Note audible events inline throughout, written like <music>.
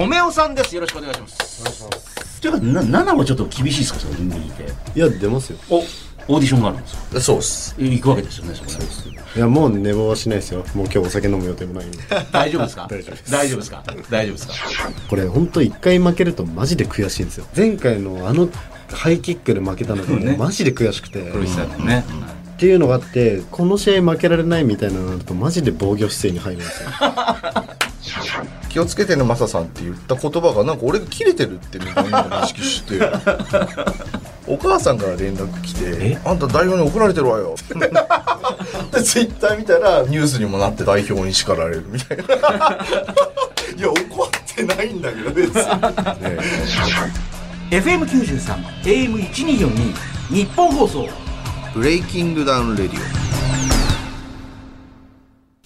米尾さんです。よろしくお願いします。というかな7はちょっと厳しいですか？それ右手いや出ますよ。おオーディションがあるんですか？そうっす。行くわけですよねそこね。いやもう寝坊はしないですよ。もう今日お酒飲む予定もないんで。大丈夫ですか？大丈夫です。大丈夫ですか？大丈夫ですか？これ本当一回負けるとマジで悔しいんですよ。前回のあのハイキックで負けたのがもうマジで悔しくて、黒石さんのねっていうのがあってこの試合負けられないみたいなのになるとマジで防御姿勢に入るんですよ気をつけてねマサさんって言った言葉がなんか俺が切れてるってみんな認識して。<laughs> お母さんから連絡来て「あんた代表に怒られてるわよ」<laughs> でツイッター見たらニュースにもなって代表に叱られるみたいな。<laughs> いや怒ってないんだけど別に、ね FM93 AM1242 日本放送ブレイキングダウンレディオ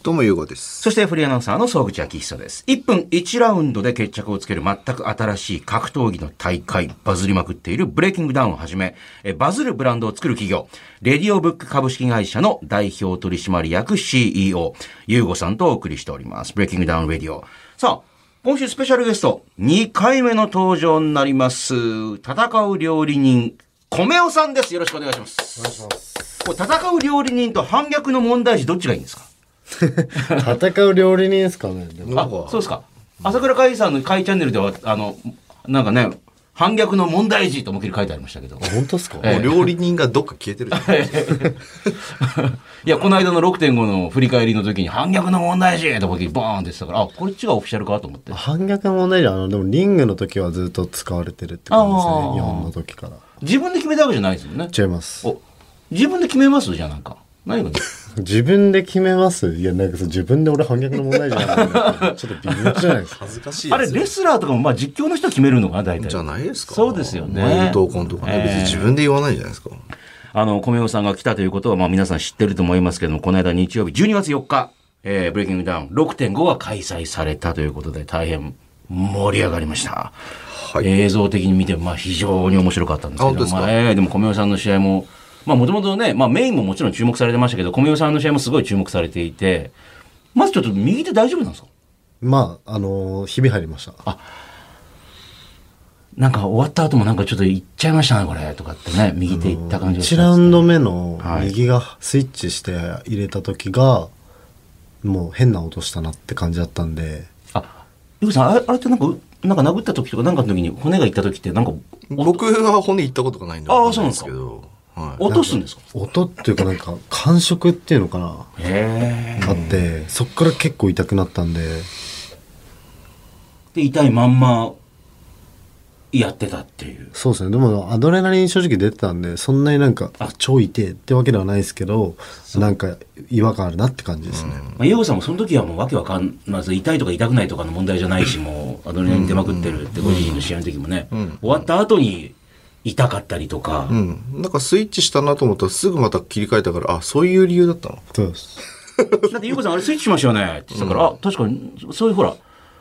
どうもゆうじですそしてフリーアナウンサーの総口昭久です。1分1ラウンドで決着をつける全く新しい格闘技の大会、バズりまくっている BreakingDown をはじめ、えバズるブランドを作る企業、レディオブック株式会社の代表取締役 CEO、ゆうじさんとお送りしております。 BreakingDown RADIO。さあ、今週スペシャルゲスト、2回目の登場になります。戦う料理人、米尾さんです。よろしくお願いします。お願いします。これ戦う料理人と反逆の問題児どっちがいいんですか？<laughs> 戦う料理人ですかねでもあ、そうですか。朝倉海さんの海チャンネルでは、あの、なんかね、反逆の問題児と思いっきり書いてありましたけど。本当ですか、えもう料理人がどっか消えてるじゃん <laughs> いや、この間の6.5の振り返りの時に、反逆の問題児と思いっきりボーンって言ってたから、あ、こっちがオフィシャルかと思って。反逆の問題じゃあのでもリングの時はずっと使われてるって感じですね日本の時から自分で決めたわけじゃないですよね。違いますお、自分で決めます？じゃあなんか。何が自分で決めます？いやなんかそう自分で俺反逆の問題じゃない。<laughs> ちょっと微妙じゃないですか。恥ずかしいあれ、レスラーとかも、まあ実況の人決めるのかな、大体。じゃないですか。そうですよね。前闘魂とかね、ええ別に自分で言わないじゃないですかあの、米尾さんが来たということは、まあ皆さん知ってると思いますけども、この間日曜日、12月4日、えー、ブレイキングダウン6.5が開催されたということで、大変盛り上がりました。はい映像的に見て、まあ非常に面白かったんですけど、あ本当ですかまあ、えーでも米尾さんの試合も、まあもともとね、まあメインももちろん注目されてましたけど、米尾さんの試合もすごい注目されていて、まずちょっと右手大丈夫なんですか？まああのーひび入りました。なんか終わった後もなんかちょっと行っちゃいましたね、これ、とかってね、右手行った感じがし1ね。ラウンド目のはい。右がスイッチして入れた時がもう変な音したなって感じだったんで。あ、ゆうさん、あれあれってなんか、なんか殴った時とかなんかの時に骨がいった時ってなんか、僕は骨行ったことがないんでああわかんないですけどはい。落とすんですか？音っていうかなんか感触っていうのかな？あってそっから結構痛くなったんで。で、痛いまんま、やってたっていう。そうですね。でもアドレナリン正直出てたんでそんなになんかあ。超痛いってわけではないですけどなんか違和感あるなって感じですね、まあ、ゆうごさんもその時はもうわけわかんまず痛いとか痛くないとかの問題じゃないし、もうアドレナリン出まくってるってご自身の試合の時もね、終わった後に痛かったりとか、うん。なんかスイッチしたなと思ったらすぐまた切り替えたから、あ、そういう理由だったの？そうですだってゆうこさんあれスイッチしましたよねって言ってたから、あ、確かに、そういうほら、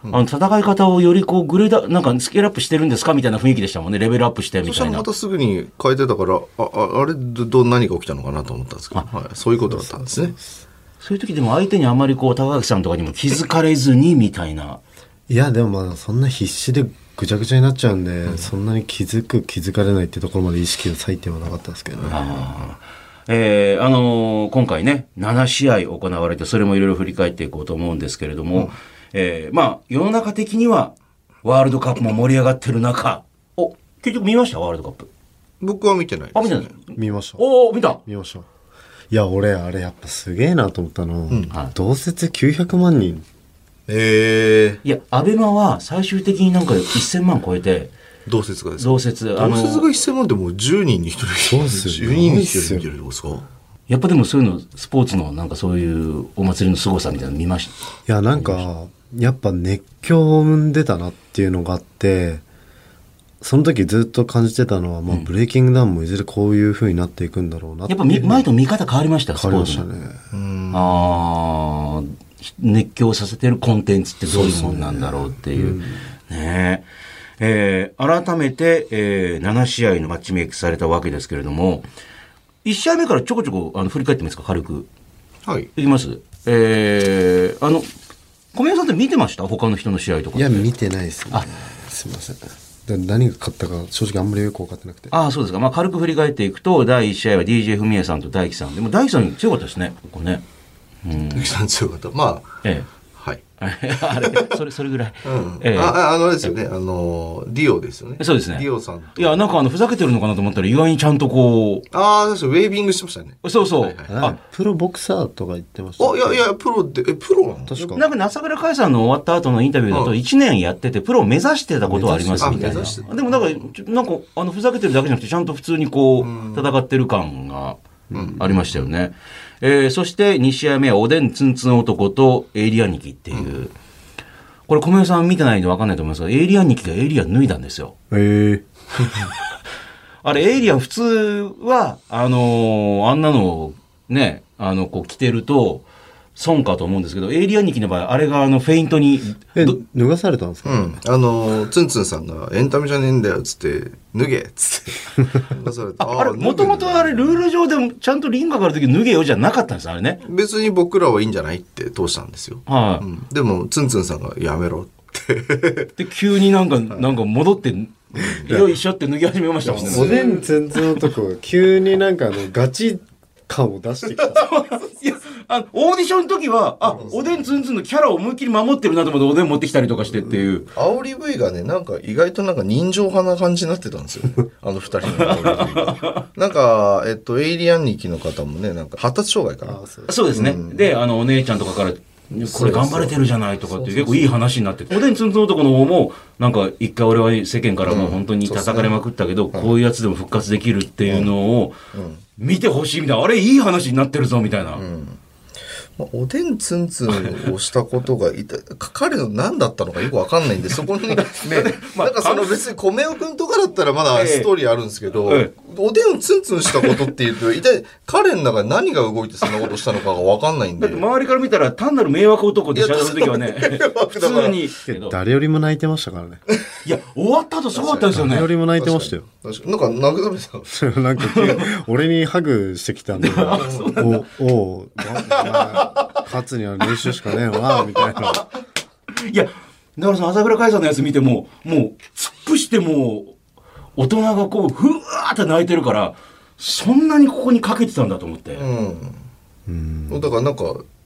あの、戦い方をよりこう、グレーダ、なんかスケールアップしてるんですかみたいな雰囲気でしたもんね。レベルアップしてみたいなそしたらま。たすぐに変えてたから、あ、ああれど、ど、何が起きたのかなと思ったんですけど、はい、そういうことだったんですね。そういう時でも相手にあまりこう、高垣さんとかにも気づかれずに、みたいな。いやでもまあそんな必死でぐちゃぐちゃになっちゃうんで、そんなに気づく気づかれないってところまで意識を割いてはなかったですけどね、えーあのー今回ね、7試合行われて、それもいろいろ振り返っていこうと思うんですけれども、えーまあ、世の中的には、ワールドカップも盛り上がってる中、お、結局見ました？ワールドカップ。僕は見てないあ、です、ね。見てない。見ました。おお見た。見ました。いや俺あれやっぱすげえなと思ったの、はい。同説900万人えいや、アベマは最終的になんか1000万超えて、ー、同説がですか？同説、あの、同説が1000万ってもう10人に1人。そうっすよ10人に1人ですか？やっぱでもそういうの、スポーツのなんかそういうお祭りの凄さみたいなの見ました？いやなんかやっぱ熱狂を生んでたなっていうのがあってその時ずっと感じてたのは、まあ、ブレイキングダウンもいずれこういう風になっていくんだろうなってやっぱみ前と見方変わりました？よ、ス変ポーツの。わりましたね。ああ、熱狂させてるコンテンツってどういうもんなんだろうっていう。ねえー改めて、えー7試合のマッチメイクされたわけですけれども、1試合目からちょこちょこあの振り返ってみますか、軽く。はい。いきます？えーあの、小宮さんって見てました？他の人の試合とか。いや、見てないですね。すいません。で何が勝ったか正直あんまりよく分かってなくて。ああ、そうですか。まあ、軽く振り返っていくと、第1試合は DJ 文江さんと大樹さん。でも大樹さん強かったですね、ここね。うん。鈴木さん強かったまあえはい、え。<laughs> あれ、それ、それぐらい。うん。ええ。あああのですよね。あのディオですよね。そうですね。ディオさんと。いや、なんかあの、ふざけてるのかなと思ったら、意外にちゃんとこああ確かにウェービングしてましたね。う、そうそう。はいはいあプロボクサーとか言ってました、あいやいやプロってえプロなの？確か。なんか、朝倉海さんの終わった後のインタビューだと、うん。1年やってて、プロを目指してたことはありますみたいな。あ目指してた。でも、なんか、ちょなんか、あの、ふざけてるだけじゃなくて、ちゃんと普通にこう、戦ってる感がありましたよね。えーそして、2試合目は、おでんツンツン男とエイリアンニキっていう。これ、小宮さん見てないんで分かんないと思いますが、エイリアンニキがエイリアン脱いだんですよ。ええ <laughs> あれ、エイリアン普通は、あのーあんなのをね、あの、こう着てると、損かと思うんですけど、エイリアンニキの場合、あれがあの、フェイントに、脱がされたんですか、うん、あのツンツンさんが「エンタメじゃねえんだよ」っつって「脱げ」っつって。<laughs> 脱がされてああれ、もともとあれ、ルール上でも、ちゃんとリング上がるとき脱げよじゃなかったんです、あれね。別に僕らはいいんじゃないって通したんですよ、はい、うん、でもツンツンさんが「やめろ」って。で、急になんか、なんか戻って、よいしょって脱ぎ始めましたもんね。おでんツンツン男が急になんかあのガチ感を出してきた。<laughs> いや、あの、オーディションの時は、あ、おでんツンツンのキャラを思いっきり守ってるなと思って、おでん持ってきたりとかしてっていう。煽り V がねなんか意外となんか人情派な感じになってたんですよ。<laughs> あの二人の煽り V が。なんかえっとエイリアンニキの方もねなんか発達障害かな。あそうそうですね。で、あの、お姉ちゃんとかから、これ頑張れてるじゃないとかっていう結構いい話になってて。おでんつんつん男の方も、なんか一回俺は世間からもう本当に叩かれまくったけど、こういうやつでも復活できるっていうのを見てほしいみたいな。あれいい話になってるぞみたいな。まあおでんツンツンをしたことがいた彼の何だったのかよくわかんないんで <laughs> そこにねまあなんかその別に米尾君とかだったらまだストーリーあるんですけど、ええおでんをツンツンしたことっていうと一体彼の中で何が動いてそんなことしたのかがわかんないんで。周りから見たら単なる迷惑男でしゃべる時はね、普通に。誰よりも泣いてましたからね。いや、終わった後すごかったですよね。誰よ。りも泣いてましたよ。なんか慰めた。なんか俺にハグしてきたんで <laughs> おおうまあ勝つには練習しかねえわみたいな。いや、だからその朝倉海さんのやつ見ても、もう、突っ伏してもう、大人がこう、ふわーって泣いてるから、そんなにここにかけてたんだと思って。うん。だからなんか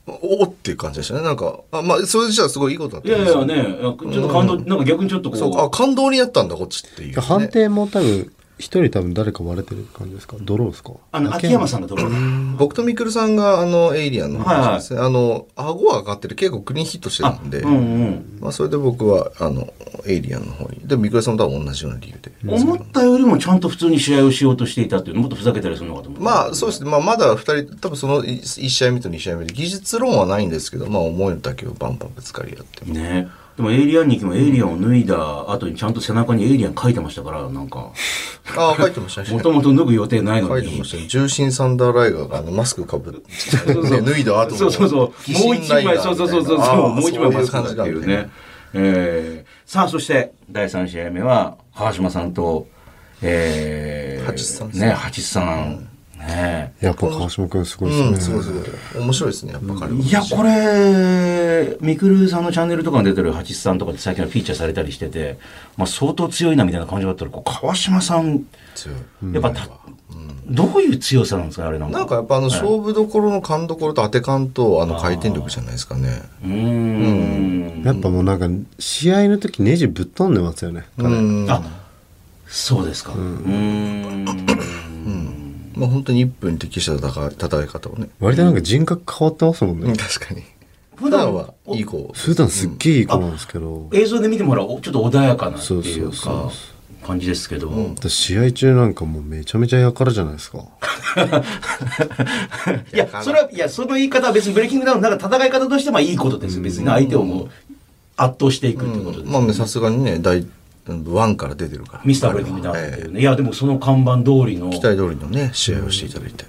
おおっていう感じでしたね。なんかあまあそれじゃあすごいいいことだったいやいんですよ。やね、ちょっと感動、なんか逆にちょっとこう、そうあ感動になったんだこっちっていう、ね、判定も多分一人多分誰か割れてる感じですか？ドローですか？あの、秋山さんがどう僕とみくるさんがあのエイリアンの話ですね、あの顎は上がってる。結構クリーンヒットしてるんで、うんうん。まあ、それで僕はあのエイリアンの方に。でもみくるさんとは同じような理由で、思ったよりもちゃんと普通に試合をしようとしていたっていうのもっとふざけたりするのかと思って。まあそうですね、まあ、まだ2人多分その1試合目と2試合目で技術論はないんですけど、まあ、思いだけをバンバンぶつかり合って。ね。でもエイリアンにもエイリアンを脱いだ後にちゃんと背中にエイリアン書いてましたから、なんか、ああ書いてましたねもともと脱ぐ予定ないのに書いてま。したね重心サンダーライガーがあのマスクかぶって、ね、脱いだ後のそうそうそう。もう一枚、そうそうそうそう。もう一枚マスクだっていうね。えー、さあ、そして、第3試合目は、川島さんと、えー、八さんね、八さん。ね。やっぱ川島君すごいうんですね、すごいすごい面白いですねやっぱ彼は。いや、これ、みくるさんのチャンネルとかに出てる八さんとかで最近はフィーチャーされたりしてて、まあ相当強いなみたいな感じだったら、こう川島さん、強い。やっぱた、どういう強さなんですか、あれなんか。なんかやっぱあの勝負どころの勘どころと当て勘とあの回転力じゃないですかね。うーん。やっぱもうなんか試合の時ネジぶっ飛んでますよね彼、うん。あ、そうですか。うーん。まあ本当に1分に適した戦い戦い方をね、割となんか人格変わってますもんね、確かに。普段はいい子。普段すっげえいい子なんですけど、映像で見てもらおちょっと穏やかなっていうそうそうか感じですけど、私試合中なんかもうめちゃめちゃやからじゃないですか。<laughs> いやそれはいやその言い方は別にブレイキングダウンなんか戦い方としてはいいことですよ。別にね相手をもう圧倒していくっていうことです、まあねさすがにね第ワンから出てるから。ミスターブレイキングダウンっていうえね、いやでもその看板通りの。え期待通りのね試合をしていただいて、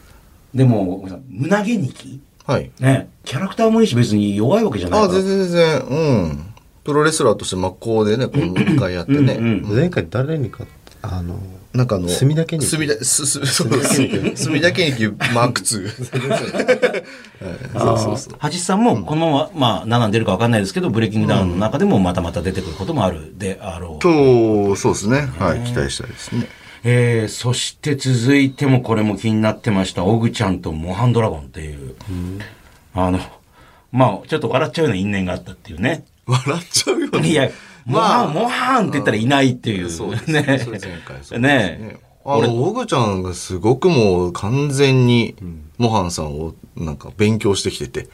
でもごめんなさい胸毛ニキはい。ね。キャラクターもいいし別に弱いわけじゃないから。あ全然全然うん。プロレスラーとして真っ向でねこの一回やってね、前回誰に勝ってあのなんかあの墨田家に墨田すすそう墨田家にマーク2 <laughs> そうそうそう。橋さんもこのまま、まあ、何出るか分かんないですけど、ブレイキングダウンの中でもまたまた出てくることもあるであろう。とそうですね。はい期待したいですね。えー、そして続いてもこれも気になってました、オグちゃんとモハンドラゴンっていう、あの、まあ、ちょっと笑っちゃうような因縁があったっていうね。笑っちゃうよねいや、モハン、まあ。モハンって言ったらいないっていう。そうですね。ね。それ前回そうですね。あの、オグちゃんがすごくもう完全に、モハンさんをなんか勉強してきてて、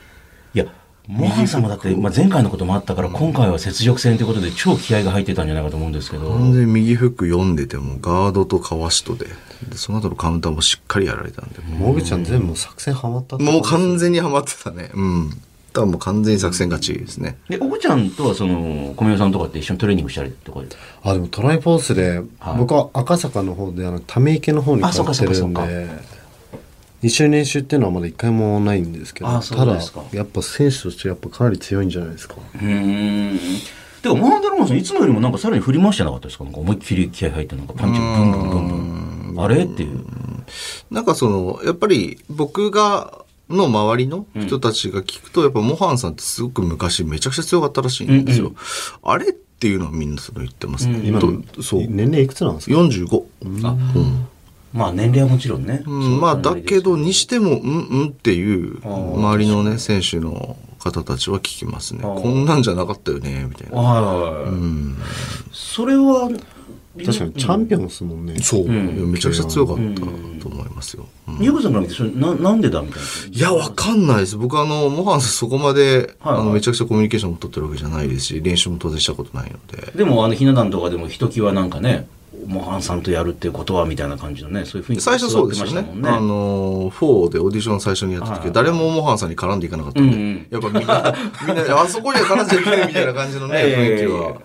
いや、モハンさんもだって、まあ、前回のこともあったから、今回は雪辱戦ということで超気合が入ってたんじゃないかと思うんですけど。完全に右フック読んでても、ガードとかわしとで、でその後のカウンターもしっかりやられたんで、ももぐちゃん全部作戦ハマったってうもう完全全にハマってたね。うん。多分もう完全に作戦勝ちですね。で、オグちゃんとはその、小宮さんとかって一緒にトレーニングしたりとか。あでもトライフォースで、はい僕は赤坂の方であのため池の方に通ってるんで一緒に練習っていうのはまだ一回もないんですけどただですかやっぱ選手としてやっぱかなり強いんじゃないですかうーん。てか、モハンドラゴンさん、いつもよりもなんかさらに振り回してなかったですか？なんか思いっきり気合入って、なんかパンチブンブンブンブン。あれ？っていう。なんかその、やっぱり僕が、の周りの人たちが聞くと、やっぱモハンさんってすごく昔めちゃくちゃ強かったらしいんですよ。あれっていうのはみんなそれ言ってますね。今とそう。年齢いくつなんですか？45。あ、うんまあ年齢はもちろんね。うん、まあだけどにしてもうんうんっていう周りのね選手の方たちは聞きますねこんなんじゃなかったよねみたいなはい。うんそれは、確かにチャンピオンですもんね、そう、めちゃくちゃ強かったと思いますよ、うん。ゆうこさんから見て、それななんでだみたいな？いやわかんないです。僕あのモハンさんそこまで、はいはい。あのめちゃくちゃコミュニケーションも取ってるわけじゃないですし練習も当然したことないので。でも、あの、ひな壇とかでもひときわなんかね、モハンさんとやるっていうことはみたいな感じのね、そういう雰囲気最初そうですよね。あの4でオーディション最初にやった時、はい。誰もモハンさんに絡んでいかなかったんで、うんうん。やっぱみんなみんなあそこには絡んじゃいけないみたいな感じのね、<laughs> ええ雰囲気は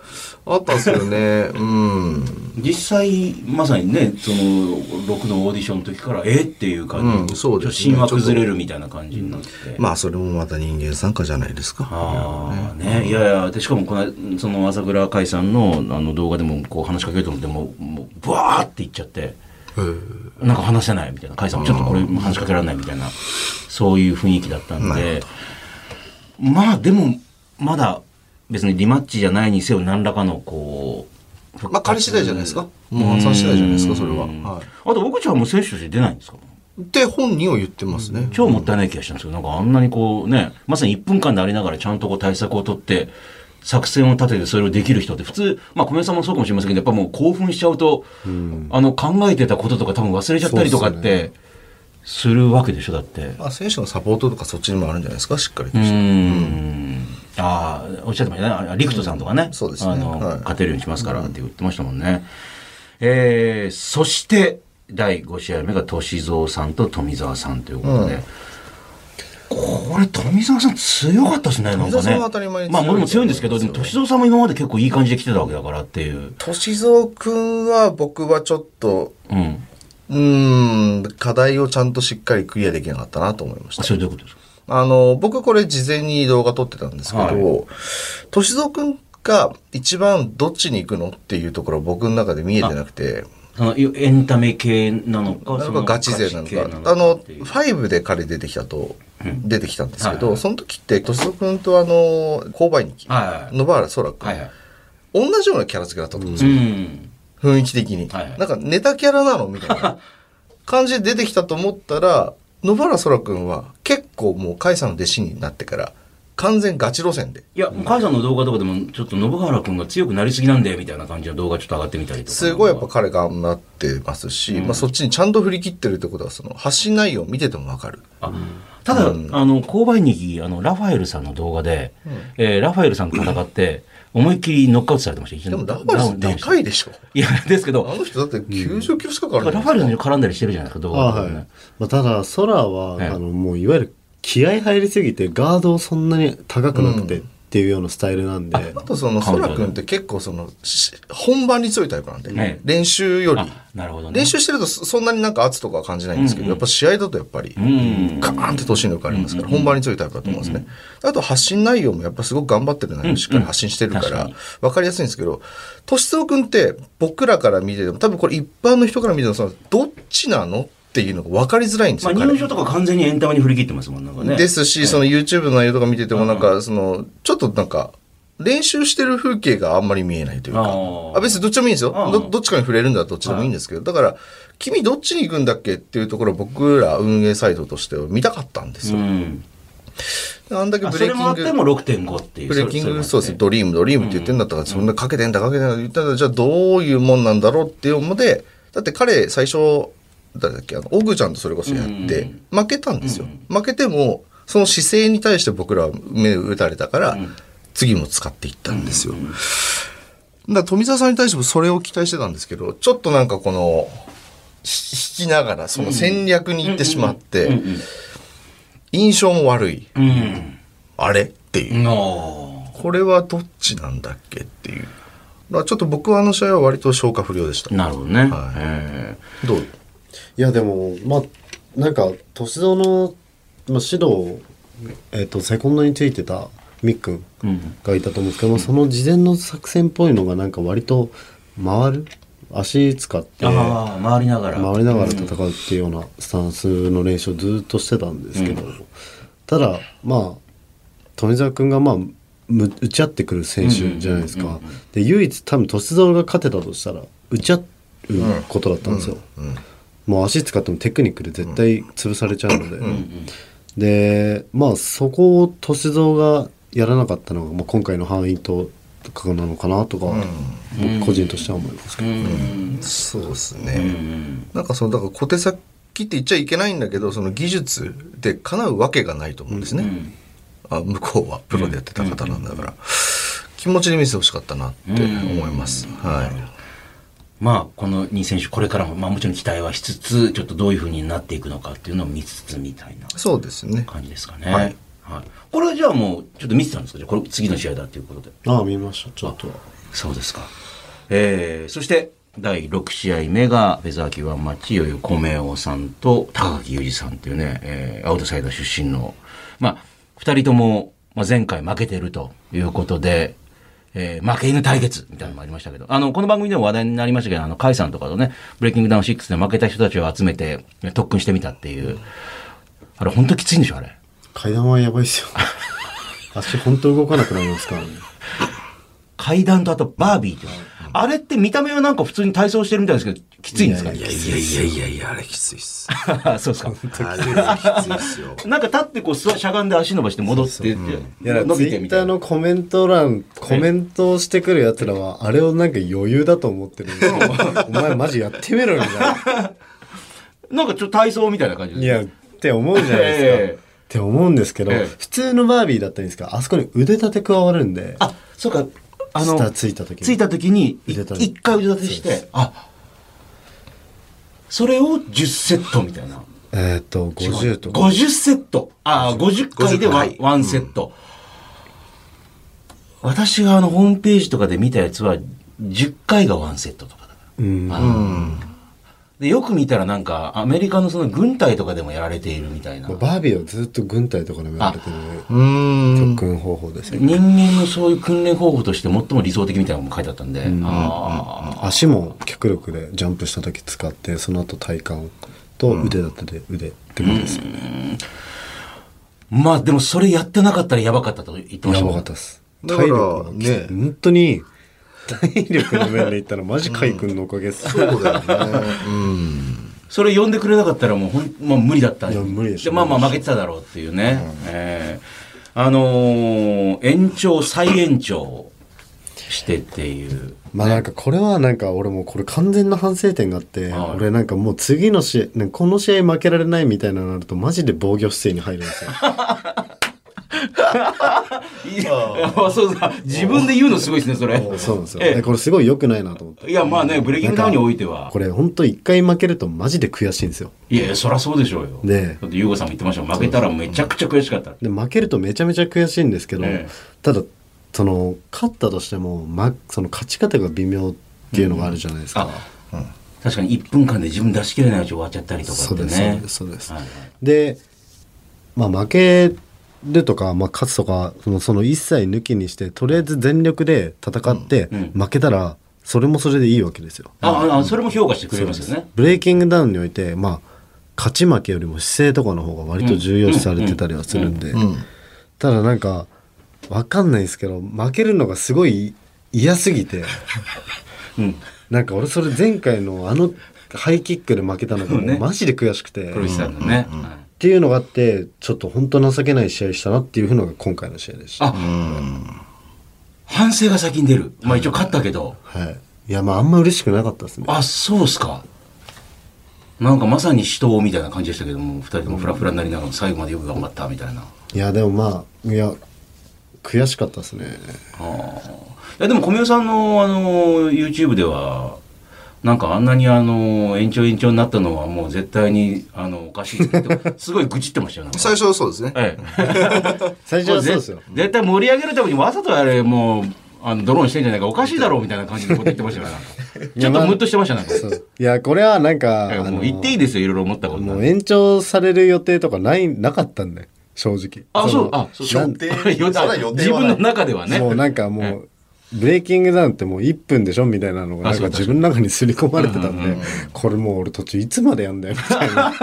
あったんですけどね。うん。実際、まさにね、その、6のオーディションの時から、えっていう感じ、うんそうですね。崩れるみたいな感じになって。まあそれもまた人間参加じゃないですか。ああね、いやいやでしかもこのその朝倉海さんのあの動画でもこう話しかけようと思ってもうもうブワーっていっちゃってなんか話せないみたいな海さんもちょっとこれ話しかけられないみたいなそういう雰囲気だったんでまあでもまだ別にリマッチじゃないにせよ何らかのこうまあ彼次第じゃないですか。モハンさん次第じゃないですか、それは。うんはあと奥ちゃんも選手として出ないんですか？い。で、本人は言ってますね。超もったいない気がしたんですけど、なんかあんなにこうね、まさに1分間でありながらちゃんとこう対策を取って、作戦を立ててそれをできる人って普通、まあ小宮さんもそうかもしれませんけど、やっぱもう興奮しちゃうと、あの考えてたこととか多分忘れちゃったりとかって、するわけでしょ、だって。まあ選手のサポートとかそっちにもあるんじゃないですか、しっかりとうして。ん。ああ、おっしゃってましたね。リクトさんとかね。そうですねあの、はい勝てるようにしますからって言ってましたもんね。えー、そして、第5試合目が歳三さんと富澤さんということで。うんこれ、富澤さん強かったですね、なんかね。当たり前に強いまあ、もちろん強いんですけど、でも歳三さんも今まで結構いい感じで来てたわけだからっていう。歳三くんは僕はちょっと、うん。うーん、課題をちゃんとしっかりクリアできなかったなと思いました。あそれどういうことですか？あの、僕これ事前に動画撮ってたんですけはど、歳三くんが一番どっちに行くのっていうところは僕の中で見えてなくて、エンタメ系なのか、そんかガチ勢なのか。あの、っていう。5で彼出てきたと、うん。出てきたんですけど、その時って、歳三くんとあの、購買日記、はいはい野原空く。同じようなキャラ付けだったと思うんですうよ。ん。雰囲気的に、はいはいなんかネタキャラなのみたいな <laughs> 感じで出てきたと思ったら、野原空くんは結構もう甲斐さんの弟子になってから、完全ガチ路線で。いや、甲斐さんの動画とかでも、ちょっと信原君が強くなりすぎなんで、みたいな感じの動画ちょっと上がってみたりとか。すごいやっぱ彼頑張ってますし、まあそっちにちゃんと振り切ってるってことは、その発信内容を見ててもわかる。あただ、あの、購買日記、あの、ラファエルさんの動画で、えーラファエルさんと戦って、思いっきりノックアウトされてました。でもラファエルさんでかいでしょ。いや、ですけど、あの人だって90キロ近くあるラファエルさんに絡んだりしてるじゃないですか、動あはい。まあ、ただ空は、ええあのもういわゆる気合入りすぎてガードをそんなに高くなくて、っていうようなスタイルなんで。あとそのそらくんって結構そのし本番に強いタイプなんで、ね練習より。あなるほどね。練習してるとそそんなになんか圧とかは感じないんですけど、やっぱ試合だとやっぱり、んガーンって突進力ありますから、本番に強いタイプだと思うんですね。あと発信内容もやっぱすごく頑張ってる内容をしっかり発信してるから。確かに、わかりやすいんですけど、としつおくんって僕らから見てても、多分これ一般の人から見てもその、どっちなのっていうのが分かりづらいんですまあ入場とか完全にエンタメに振り切ってますもんなんかね。ですし、その YouTube の内容とか見ててもなんか、その、ちょっとなんか、練習してる風景があんまり見えないというか、あ別にどっちでもいいんですよ。うんどどっちかに触れるんだらどっちでもいいんですけど、だから、君どっちに行くんだっけっていうところを僕ら運営サイトとしては見たかったんですよ。うん。あんだけあ Breaking それもあって。も6.5っていう Breaking、そうです。ドリーム、ドリームって言ってんだったら、そんなかけてんだ、かけてんだ言ったら、じゃあどういうもんなんだろうっていうので、だって彼、最初、誰だっけ、あの、オグちゃんとそれこそやって、負けたんですよ。負けても、その姿勢に対して僕らは胸打たれたから、次も使っていったんですよ。だから富澤さんに対してもそれを期待してたんですけど、ちょっとなんかこの、ひ引きながら、その戦略に行ってしまって、印象も悪い。うん。あれ？っていう。のこれはどっちなんだっけ？っていう。ちょっと僕はあの試合は割と消化不良でした。なるほどね、はい。えどう？いやでもまあなんか歳三の、まあ、指導、えっとセコンドについてたみっくんーうん。がいたと思うんですけど、まあその事前の作戦っぽいのがなんか割と回る？足使って回りながら。回りながら戦うっていうようなスタンスの練習をずっとしてたんですけど、ただまあ富澤君がまあむ打ち合ってくる選手じゃないですか、で唯一多分歳三が勝てたとしたら打ち合うことだったんですよ、もう足使ってもテクニックで絶対潰されちゃうので、でまあそこを歳三がやらなかったのが、まあ、今回の範囲とかなのかなとか、僕個人としては思いますけど、そうですね。なんかその、だから小手先って言っちゃいけないんだけど、その技術で叶うわけがないと思うんですね。あ向こうはプロでやってた方なんだから、気持ちで見せてほしかったなって思います。はい。まあこの2選手これからも、まあ、もちろん期待はしつつちょっとどういうふうになっていくのかっていうのを見つつみたいなそうですね。感じですかね。はい。はい、これはじゃあもうちょっと見てたんですか？じゃあこれ次の試合だっていうことで。ああ見ました。ちょっと。はそうですか。えー、そして、第6試合目が、フェザー級ワンマッチ、いよいよ米尾さんと高木裕二さんっていうね、えー、アウトサイダー出身の、まあ、二人とも、まあ、前回負けてるということで、えー、負け犬対決みたいなのもありましたけど、あの、この番組でも話題になりましたけど、あの、カイさんとかとね、ブレイキングダウン6で負けた人たちを集めて、特訓してみたっていう、あれ、本当きついんでしょ、あれ。階段はやばいっすよ。<laughs> 足本当動かなくなりますからね。階段とあとバービーってあれって見た目はなんか普通に体操してるみたいですけど、きついんですか？ねいやいやいやいや、あれきついっす。<laughs> そうですか。あれきついっすよ。<laughs> なんか立ってこう座しゃがんで足伸ばして戻ってって、いや伸ツイッターびてみたいな。のコメント欄コメントをしてくるやつらはあれをなんか余裕だと思ってるんですよ <laughs> お前マジやってみろみたいななんかちょっと体操みたいな感じいやって思うじゃないですか、ええって思うんですけど、ええ普通のバービーだったんですがあそこに腕立て加わるんであ、そうか。あの、いた時についた時に、一回腕立てして、あ、それを10セットみたいな。えーっと50とか50セット。ああ、50回でワン50ワンセット。私があの、ホームページとかで見たやつは、10回がワンセットとかだから。うんで、よく見たらなんか、アメリカのその軍隊とかでもやられているみたいな。バービーはずっと軍隊とかでもやられてるうーん。特訓方法ですよ、人間のそういう訓練方法として最も理想的みたいなのも書いてあったんで、ああ足も極力でジャンプした時使ってその後体幹と腕立てで腕ってことですよね、まあでもそれやってなかったらやばかったと言ってましたやばかったです。だから体力はね。本当に体力の面で言ったらマジカイ君のおかげです、そうだよね。うん。それ呼んでくれなかったらもうほん、まあ、無理だった。いや無理でしょ。まあまあ負けてただろうっていうね、ええあのー延長再延長してっていう。まあなんかこれはなんか俺もうこれ完全な反省点があって、はい。俺なんかもう次の試合この試合負けられないみたいなのになるとマジで防御姿勢に入るんですよ <laughs> いやそうだ。自分で言うのすごいですねそれ。そうなんですよ、ええ。でこれすごい良くないなと思って。いやまあねブレイキングダウンにおいては。これ本当一回負けるとマジで悔しいんですよ。いやいやそりゃそうでしょうよ。ねだって優吾さんも言ってました負けたらめちゃくちゃ悔しかったで負けるとめちゃめちゃ悔しいんですけど、ええ。ただその勝ったとしても、ま、その勝ち方が微妙っていうのがあるじゃないですか、あ、確かに1分間で自分出し切れないうちに終わっちゃったりとかってそうですそうねですそうです、はいはいで、まあ、負けるとか、まあ、勝つとかそのその一切抜きにしてとりあえず全力で戦って、うん負けたらそれもそれでいいわけですよ。ああそれも評価してくれますよね。ブレイキングダウンにおいて、まあ、勝ち負けよりも姿勢とかの方が割と重要視されてたりはするんで、うん。ただなんかわかんないですけど負けるのがすごい嫌すぎて。うん。なんか俺それ前回のあのハイキックで負けたのがもねうマジで悔しくて、黒石さんのね、はいっていうのがあってちょっと本当情けない試合したなっていうのが今回の試合でした。あ反省が先に出る。まあ一応勝ったけど。はい、いやまああんま嬉しくなかったですね。あそうっすか。なんかまさに死闘みたいな感じでしたけども二人ともフラフラになりながら最後までよく頑張ったみたいな。いやでもまあいや悔しかったですね。いやでも小宮さんのあの YouTube ではなんかあんなにあの延長延長になったのはもう絶対にあのおかしいってすごい愚痴ってましたよ最初はそうですね。ええ。最初はそうですよ。絶対盛り上げるためにわざとあれもうあのドローンしてんじゃないかおかしいだろうみたいな感じのこと言ってましたから。ちょっとムッとしてましたなんか。そういやこれはなんかいやもう言っていいですよいろいろ思ったこと。もう延長される予定とかないなかったんで正直。あそうのあそう予定予それは予定自分の中ではね。もうなんかもう、ブレイキングダウンってもう1分でしょみたいなのがなんか自分の中に刷り込まれてたんでこれもう俺途中いつまでやんだよみたいな。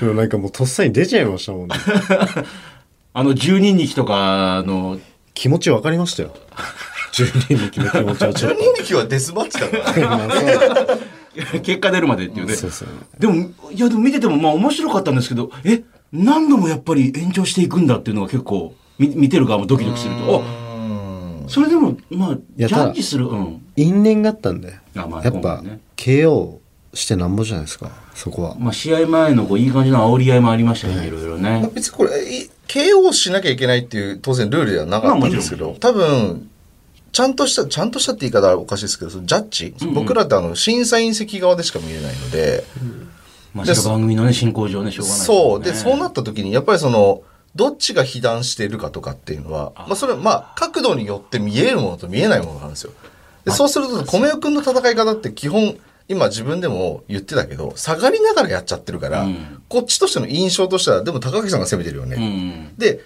でもなんかもうとっさに出ちゃいましたもんね。<laughs> あの12日とかの気持ちわかりましたよ。<laughs> 12人の気持ちはちょっ12匹はデスマッチだから。<laughs> 結果出るまでっていうね。そうそう。でもいやでも見ててもまあ面白かったんですけどえ何度もやっぱり延長していくんだっていうのが結構み見てる側もドキドキすると。あそれでもまあジやャッジするうん因縁があったんで、あまあやっぱね KO してなんぼじゃないですか、そこは。まあ試合前のこういい感じの煽り合いもありましたねい。ろいろね。別にこれい KO しなきゃいけないっていう当然ルールではなかったんですけど、多分ちゃんとしたちゃんとしたって言い方はおかしいですけどジャッジ、僕らってあの審査員席側でしか見れないので、まあそれ番組のね進行上ねしょうがないそう。でねそうなった時にやっぱりそのどっちが被弾しているかとかっていうのはまあ、それはまあ角度によって見えるものと見えないものがあるんですよ。でそうすると米尾君の戦い方って基本今自分でも言ってたけど下がりながらやっちゃってるから、うんこっちとしての印象としてはでも高木さんが攻めてるよね。うんで、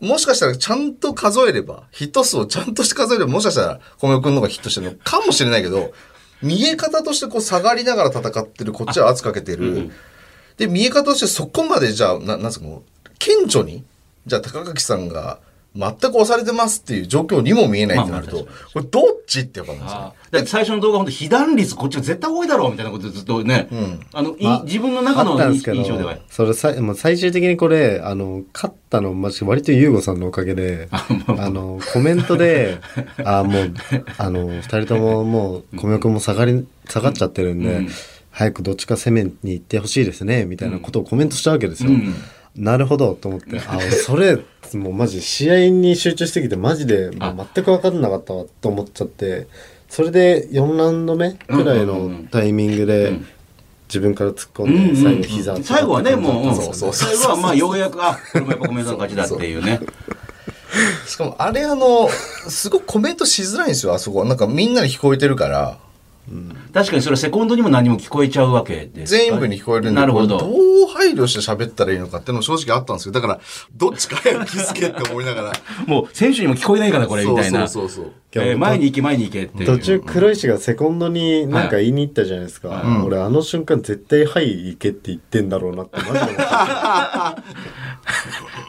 もしかしたらちゃんと数えれば、ヒット数をちゃんとして数えれば、もしかしたら、米尾くんの方がヒットしてるのかもしれないけど、見え方としてこう下がりながら戦ってる、こっちは圧かけてる。で、見え方としてそこまでじゃあ、ななんですか、もう、顕著に、じゃあ高垣さんが全く押されてますっていう状況にも見えないってなると、まあまこれどっちってやっぱなんです最初の動画本当被弾率こっちが絶対多いだろうみたいなことずっとね、あの、いまあ自分の中のあったんですけど印象では。それさい、まあ、最終的にこれあの勝ったのマジ割と優吾さんのおかげであのコメントで「<laughs> あもうあの二人とももう米尾君も下がり下がっちゃってるんで、うん。早くどっちか攻めに行ってほしいですね」みたいなことをコメントしたわけですよ。うんなるほどと思って。あ俺それもうマジ試合に集中してきてマジで全く分かんなかったわと思っちゃってそれで4ラウンド目くらいのタイミングで自分から突っ込んで最後膝最後はねもう、うんそうそうそう。最後はまあようやくあこれもやっぱ米さんの勝ちだっていうね。しかもあれあの、すごくコメントしづらいんですよ、あそこ。なんかみんなに聞こえてるから。確かにそれはセコンドにも何も聞こえちゃうわけです全部に聞こえるんで、なるほど。どう配慮して喋ったらいいのかっていうのも正直あったんですよ。だから、どっちか早く気づけって思いながら。<laughs> もう選手にも聞こえないからこれみたいな。そうそうそうえー前に行け前に行けっていう。途中黒石がセコンドになんか言いに行ったじゃないですか、俺あの瞬間絶対「はい行け」って言ってんだろうなってマジで <laughs>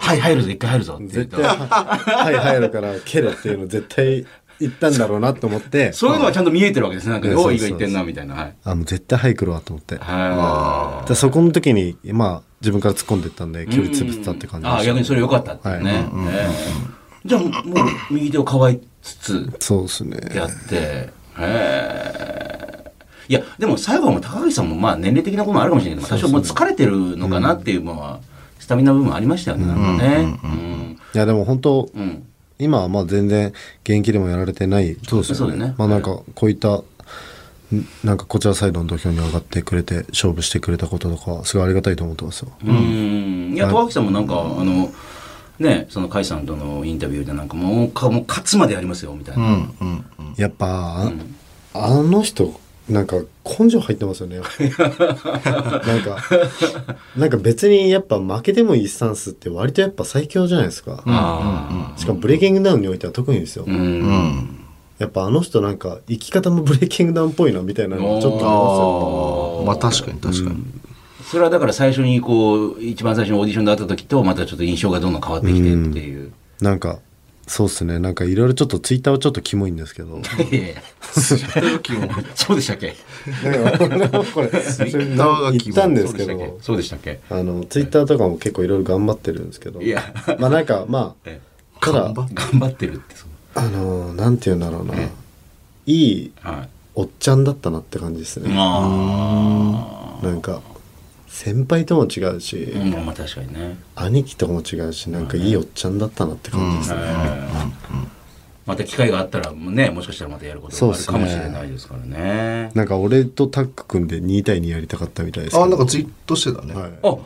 はい入るぞ一回入るぞって言っ絶対「はい入るから蹴れ」っていうの絶対言ったんだろうなと思って。<laughs> そういうのはちゃんと見えてるわけですね。なんかねうん。おいが言ってんなみたいな。はい。あもう絶対「はい来るわ」と思って。はでそこの時にまあ自分から突っ込んでったんで距離潰ってたって感じでした、あ逆にそれ良かったっていうね、じゃあもう右手をかわいつつそうですね。やって。へえ。いやでも最後はもう高木さんもまあ年齢的なこともあるかもしれないけど多少もう疲れてるのかなっていうのはスタミナ部分ありましたよね。なんかね。うん。いやでも本当、うん今はまあ全然現役でもやられてないそうですよね。まあなんかこういったんなんかこちらサイドの土俵に上がってくれて勝負してくれたこととかすごいありがたいと思ってますよ。うん。いや戸脇さんもなんかあのね、その甲斐さんとのインタビューでなんかもう、かもう勝つまでやりますよ、みたいな。うんうんやっぱ、ああの人なんか根性入ってますよね。<laughs> なんかなんか別にやっぱ負けてもいいスタンスって割とやっぱ最強じゃないですか、あしかもブレイキングダウンにおいては特にですよ、あ。うん。うんやっぱあの人なんか生き方もブレイキングダウンっぽいなみたいなのちょっと思いますよ。まあ確かに確かに、それはだから最初にこう、一番最初にオーディションで会った時と、またちょっと印象がどんどん変わってきてっていう。なんかそうっすね。なんかいろいろちょっとツイッターはちょっとキモいんですけど。いやいや <laughs> そうでしたっけ？なんかこれそれターがキモい。言ったんですけそうでしたっけど。そうでしたっけ？あのツイッターとかも結構いろいろ頑張ってるんですけど。いや。まあなんかまあえただ頑張ってるってあのーなんて言うんだろうな、いいはい。おっちゃんだったなって感じですね、あなんか先輩とも違うし、あ。うん、まあ確かにね。兄貴とも違うしなんかいいおっちゃんだったなって感じですね、また機会があったらね、もしかしたらまたやることがあるかもしれないですからね。なんか俺とタッグ組んで2対2やりたかったみたいですけど。あなんかツイートしてたね、はあ、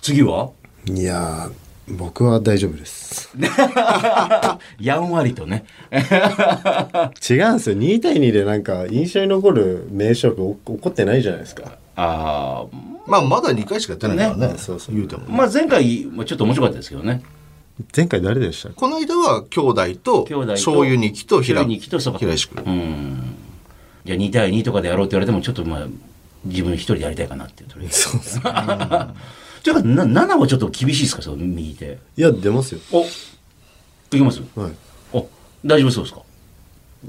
次は？いいやー僕は大丈夫です。<laughs> やんわりとね。違うんですよ。2対2でなんか印象に残る名勝負起こってないじゃないですか。ああ、まあまだ2回しかやってないからね。ね。そうそう。言うても、まあ前回、まあちょっと面白かったですけどね。前回誰でした？この間は兄弟と兄弟と醤油煮きと平にとそば。平石君。うん。じゃあ2対2とかでやろうって言われても、ちょっとまあ、自分一人でやりたいかなっていうとりあえず。そうです <laughs> というか、な7はちょっと厳しいですか、その右手。いや出ますよ。おいきます？はい。お大丈夫そうですか？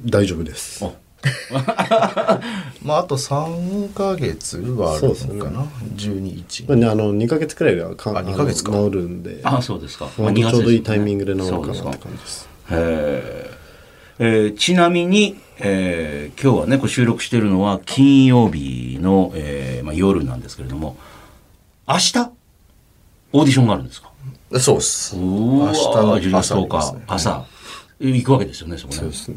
大丈夫です。お。<laughs> まああと3ヶ月はあるのかな、12、1まあね、あの2ヶ月くらいではかあ二ヶ月か。治るんで。あそうですか。ほんとちょうどいいタイミングで治るかなってそうですか。感じですえーちなみに、えー今日はね、こう収録しているのは金曜日の、えーまあ、夜なんですけれども、明日？オーディションがあるんですか？そうっす。明日の12月10朝です日、ね。朝、行くわけですよね、そこね。そうで。すね。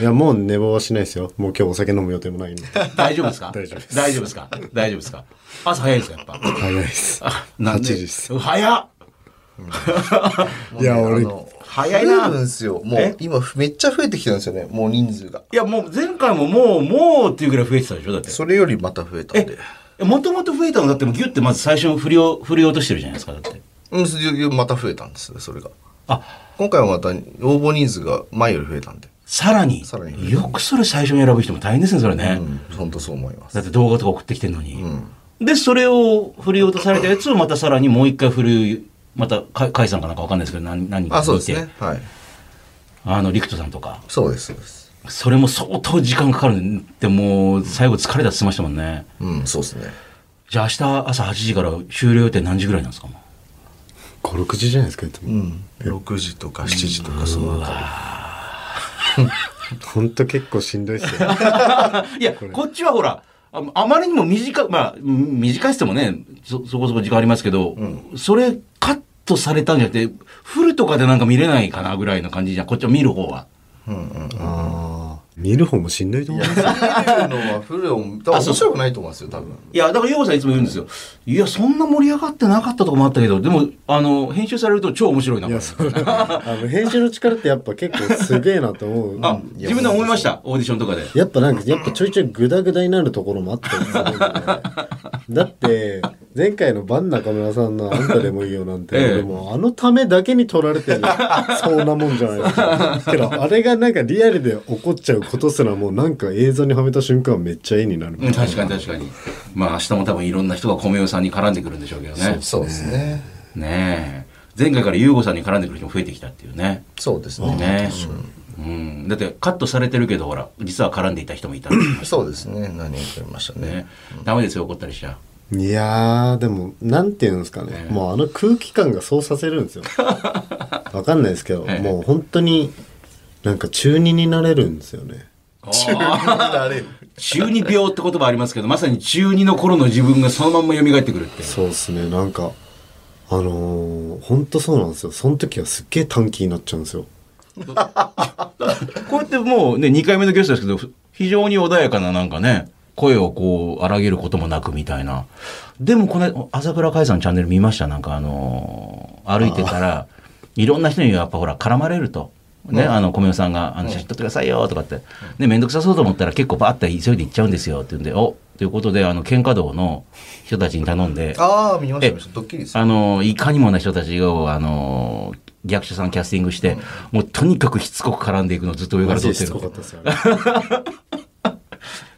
いやもう寝坊はしないですよ。もう今日お酒飲む予定もないんで。大丈夫ですか？<laughs> 大丈夫です。大丈夫ですか？大丈夫ですか？朝早いですか、やっぱ？早いです。あなんで？8時です。早っ！いや俺早いな。んですよ。もうえ？今めっちゃ増えてきてるんですよね。もう人数が。いや、もう前回ももう、もうっていうぐらい増えてたでしょだって。それよりまた増えたんで。え、もともと増えたのだってもうギュッてまず最初に振りを、振り落としてるじゃないですか、だって。うんまた増えたんですそれがあ、今回はまた応募人数が前より増えたんでさらに。さらによくそれ最初に選ぶ人も大変ですね、それね。うん本当そう思いますだって動画とか送ってきてんのに。うんで、それを振り落とされたやつをまたさらにもう一回振り、また、か甲斐さんかなんかわかんないですけど、何、何あそうです見てねはいあの、陸斗さんとか。そうですそうですそれも相当時間かかるんで、もう、最後疲れたって言ってましたもんね。うんそうですね。じゃあ明日朝8時から終了予定何時ぐらいなんですか？もう56時じゃないですかいつも。うん。6時とか7時とかそのあほん。と結構しんどいっすよ。<laughs> いや、こっちはほら、ああまりにも短い、まあ、うん短いっつってもね、そ、そこそこ時間ありますけど、それカットされたんじゃなくて、フルとかでなんか見れないかなぐらいの感じじゃん。こっちは見る方は。りうんうんああ見る方もしんどいと思う見るのはフルを多分面白くないと思うんですよ多分いや、だから、ヨウさんいつも言うんですよ。いや、そんな盛り上がってなかったとこもあったけど、でも、あの、編集されると超面白いな。いやそれあの編集の力ってやっぱ結構すげえなと思うあ、自分で思いました。オーディションとかで。やっぱなんかやっぱちょいちょいグダグダになるところもあったりするんでだって前回のバン中村さんの「あんたでもいいよ」なんて、ええ俺もうあのためだけに撮られてる <laughs> そうなもんじゃないですかけどあれがなんかリアルで起こっちゃうことすらもうなんか映像にはめた瞬間めっちゃ絵になる、うん、確かに確かに。まあ、明日も多分いろんな人が米代さんに絡んでくるんでしょうけどね。そうですねねえ。前回から優吾さんに絡んでくる人も増えてきたっていうね。そうですねね、うん、だってカットされてるけどほら実は絡んでいた人もいたそうですね。何人かいましたね。ね、ダメですよ怒ったりしちゃ。いやーでもなんていうんですかね、もうあの空気感がそうさせるんですよ。<laughs> わかんないですけど、ええ。もう本当になんか中二になれるんですよね。なれる中二病って言葉ありますけどまさに中二の頃の自分がそのまんま蘇ってくるってそうですね。なんかあのー、本当そうなんですよ。その時はすっげえ短気になっちゃうんですよ <laughs> こうやってもうね2回目のゲストですけど非常に穏やかななんかね声をこう荒げることもなくみたいな。でもこの朝倉海さんのチャンネル見ました？なんかあのー歩いてたら、いろんな人にやっぱほら絡まれると。ね、あの、米代さんが、あの、写真撮ってくださいよ、とかって。で、めんどくさそうと思ったら結構バーって急いで行っちゃうんですよ、って言うんで、おということで、あの、喧嘩道の人たちに頼んで、ああ見ましたドッキリですよ。あの、いかにもな人たちを、あの、役者さんキャスティングして、もうとにかくしつこく絡んでいくのをずっと上から撮ってるマジでしつこ。かったですよ。ね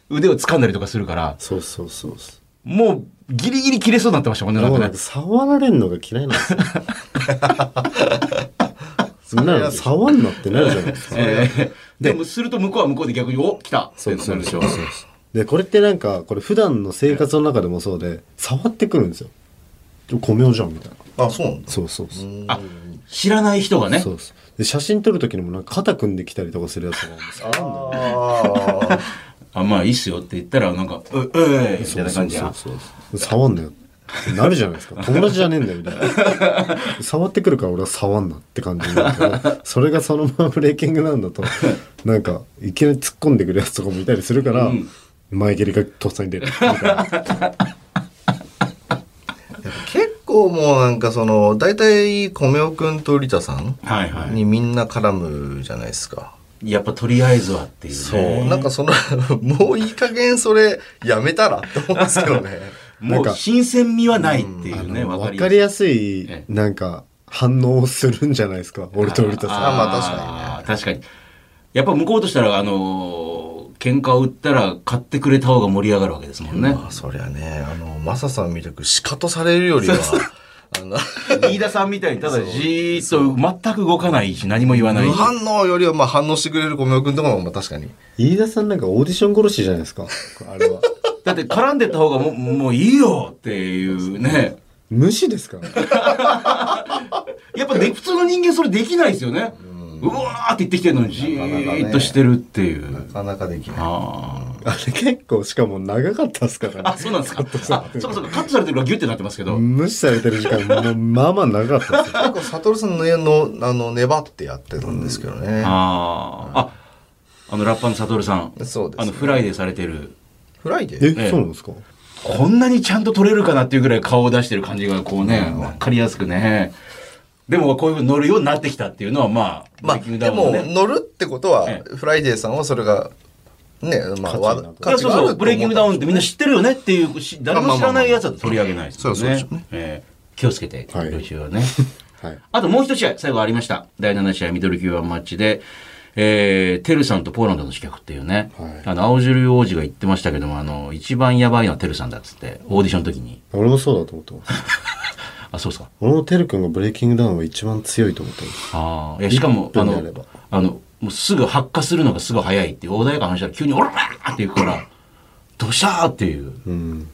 腕を掴んだりとかするから、そうそうそうそう。もうギリギリ切れそうになってましたもんね、なんかねもうなんか。触られるのが嫌いなんですよ。そんなの触んなってなるじゃないですか。えーでもすると向こうは向こうで逆に、お来た。そうなるでしょそうそう。でこれってなんかこれ普段の生活の中でもそうで触ってくるんですよ。ちょじゃんみたいなあそうなんだそうそうそうあ、知らない人がね。そうそうで写真撮る時にもなんか肩組んできたりとかするやつとかも触んないああ <laughs> あ、まあいいっすよって言ったら、なんか、う、うえみたいな感じや。そうそうそう触んなよなるじゃないですか。<laughs> 友達じゃねえんだよみたいな。触ってくるから俺は触んなって感じになるけどそれがそのままブレーキングなんだとなんかいきなり突っ込んでくるやつとかもいたりするから、うん。前蹴りがとっさに出るみたいな。<laughs> 結構もうなんかその大体米尾くんとリタさんはいはい。にみんな絡むじゃないですか。やっぱとりあえずはっていうね。そう。なんかその、<laughs> もういい加減それやめたらって思うんですけどね。<laughs> もう新鮮味はないっていうね、あのわ分かりやすいえなんか反応をするんじゃないですか俺と俺とさんあまあ確かにね確かに。やっぱ向こうとしたら、あのー喧嘩を売ったら買ってくれた方が盛り上がるわけですもんね。まあそりゃね、あの、マサさんみたくシカトされるよりは、あの、飯田さんみたいにただじーっと全く動かないし何も言わない無。反応よりはまあ反応してくれる米尾くんとかもまあ確かに。飯田さんなんかオーディション殺しじゃないですか？あれはだって絡んでった方がもうもういいよっていうね。無視ですから <laughs> やっぱね、普通の人間それできないですよね。うわーって言ってきてるのにじーっとしてるっていう。なかなかできない。あれ結構しかも長かったですからねあ、そうなんですか。あ、そうかそうか。カットされてるからギュッてなってますけど。無視されてる時間もうまあまあ長かったですよ結構、サトルさんの家の、あの、粘ってやってるんですけどね。ああ。あ、あのラッパーのサトルさん。そうですねあのフライデーされてる。フライデー？え、そうなんですか？こんなにちゃんと撮れるかなっていうぐらい顔を出してる感じがこうね、わかりやすくね。でもこういうふうに乗るようになってきたっていうのはまあ、まあ、 BreakingDown でも。乗るってことはえ、フライデーさんはそれが、ね、まあ、わそうそう、 Breaking Down ってみんな知ってるよねっていう、し誰も知らないやつは取り上げないですよそうそうでねすよね。え。ー気をつけて、はい。練習はね。<laughs> はい。あともう一試合、最後ありました。第7試合、ミドル級ワンマッチで、えー、テルさんとポーランドの刺客っていうね、はい。あの、青汁王子が言ってましたけども、あの、一番やばいのはテルさんだっつって、オーディションの時に。俺もそうだと思ってますあ、そうですか。俺もてるくんがブレイキングダウンは一番強いと思ってますああ、いや、しかも、1あのあの、もうすぐ発火するのがすごい早いっていう、穏やかな話したら急にオラーっていくから、ドシャーっていう。うん。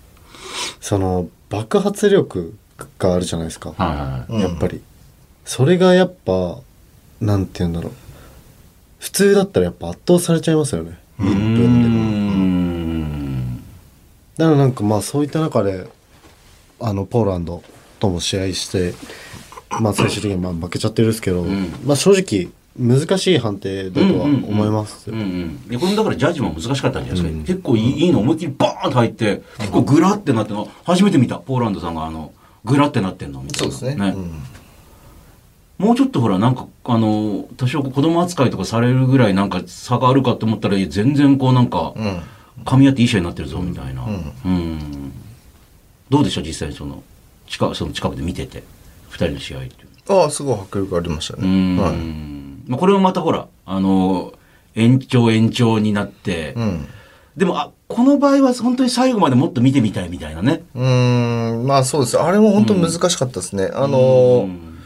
その爆発力があるじゃないですか、はいはいやっぱり。それがやっぱなんて言うんだろう。普通だったらやっぱ圧倒されちゃいますよね。1うー分でもん。だからなんかまあそういった中であのポーランドとも試合してまあ最終的にまあ負けちゃってるんですけど、んまあ正直難しい判定だとは思いますようんうん。で、これだからジャッジも難しかったんじゃないですか。結構いいいいの思いっきりバーンと入って、結構グラってなっての、初めて見た。ポーランドさんがあの、グラってなってんのみたいな。そうですね。うんもうちょっとほら、なんか、あの、多少子供扱いとかされるぐらいなんか差があるかと思ったら、全然こうなんか、うん。噛み合っていい試合になってるぞ、みたいな。うん。どうでした実際にその、近く、その近くで見てて、二人の試合って。ああ、すごい迫力ありましたうね。ん。はい。まあ、これもまたほら、あの、延長延長になって、うん。でも、あ、この場合は本当に最後までもっと見てみたいみたいなね。うーん、まあそうです。あれも本当難しかったですね。あのうー、ん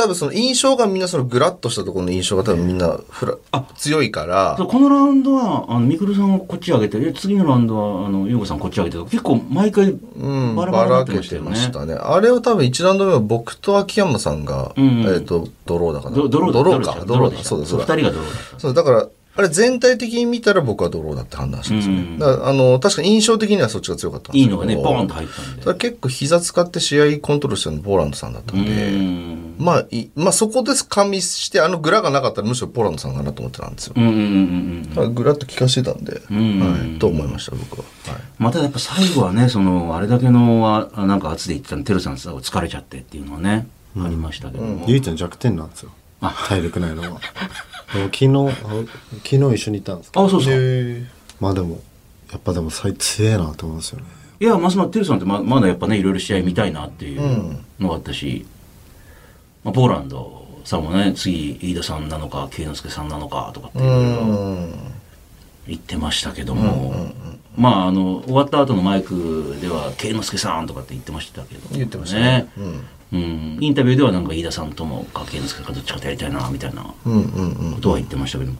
多分その印象がみんなそのグラッとしたところの印象が多分みんなフラ強いからそう、このラウンドは、あの、ミクルさんをこっち上げて、で次のラウンドは、あの、ユーゴさんこっち上げてとか、結構毎回、うん、バばラバラになってらけてましたよね。ましたね。あれを多分1ラウンド目は僕と秋山さんが、うんうんえっ、と、ドローだかな。ドドロードローか。ドローだ。ドローでした。そうだ、そう二だ。人がドローだった。そうだから、あれ全体的に見たら僕はドローだって判断したんですよね。うんあの、確かに印象的にはそっちが強かったんですけどいいのがね、ボーンと入ったんで。ただ結構膝使って試合コントロールしてるのポーランドさんだったんで、うん。まあい、まあそこです加味して、あのグラがなかったらむしろポーランドさんかなと思ってたんですよ。うんうんうんグラッと効かしてたんで、んはい、と思いました、僕は。はいまたやっぱ最後はね、その、あれだけの、あなんか圧で言ってたの、テルさんさ、疲れちゃってっていうのはね。ありましたけども。唯一の弱点なんですよ体力ないのは。昨日あ昨日一緒に行ったんですあ、そうそう。へまあでもやっぱでも最強えなと思うんですよね。いや、ますますテルさんってままだやっぱね、いろいろ試合見たいなっていうのがあったし、まあ、ポーランドさんもね、次、飯田さんなのか、慶之助さんなのかとかっていろいろうん言ってましたけども、まあ、あの、終わった後のマイクでは、慶之助さんとかって言ってましたけど、言ってましたね。うん。インタビューではなんか飯田さんともか慶之助か？どっちかとやりたいな、みたいなうんうんうんことは言ってましたけども。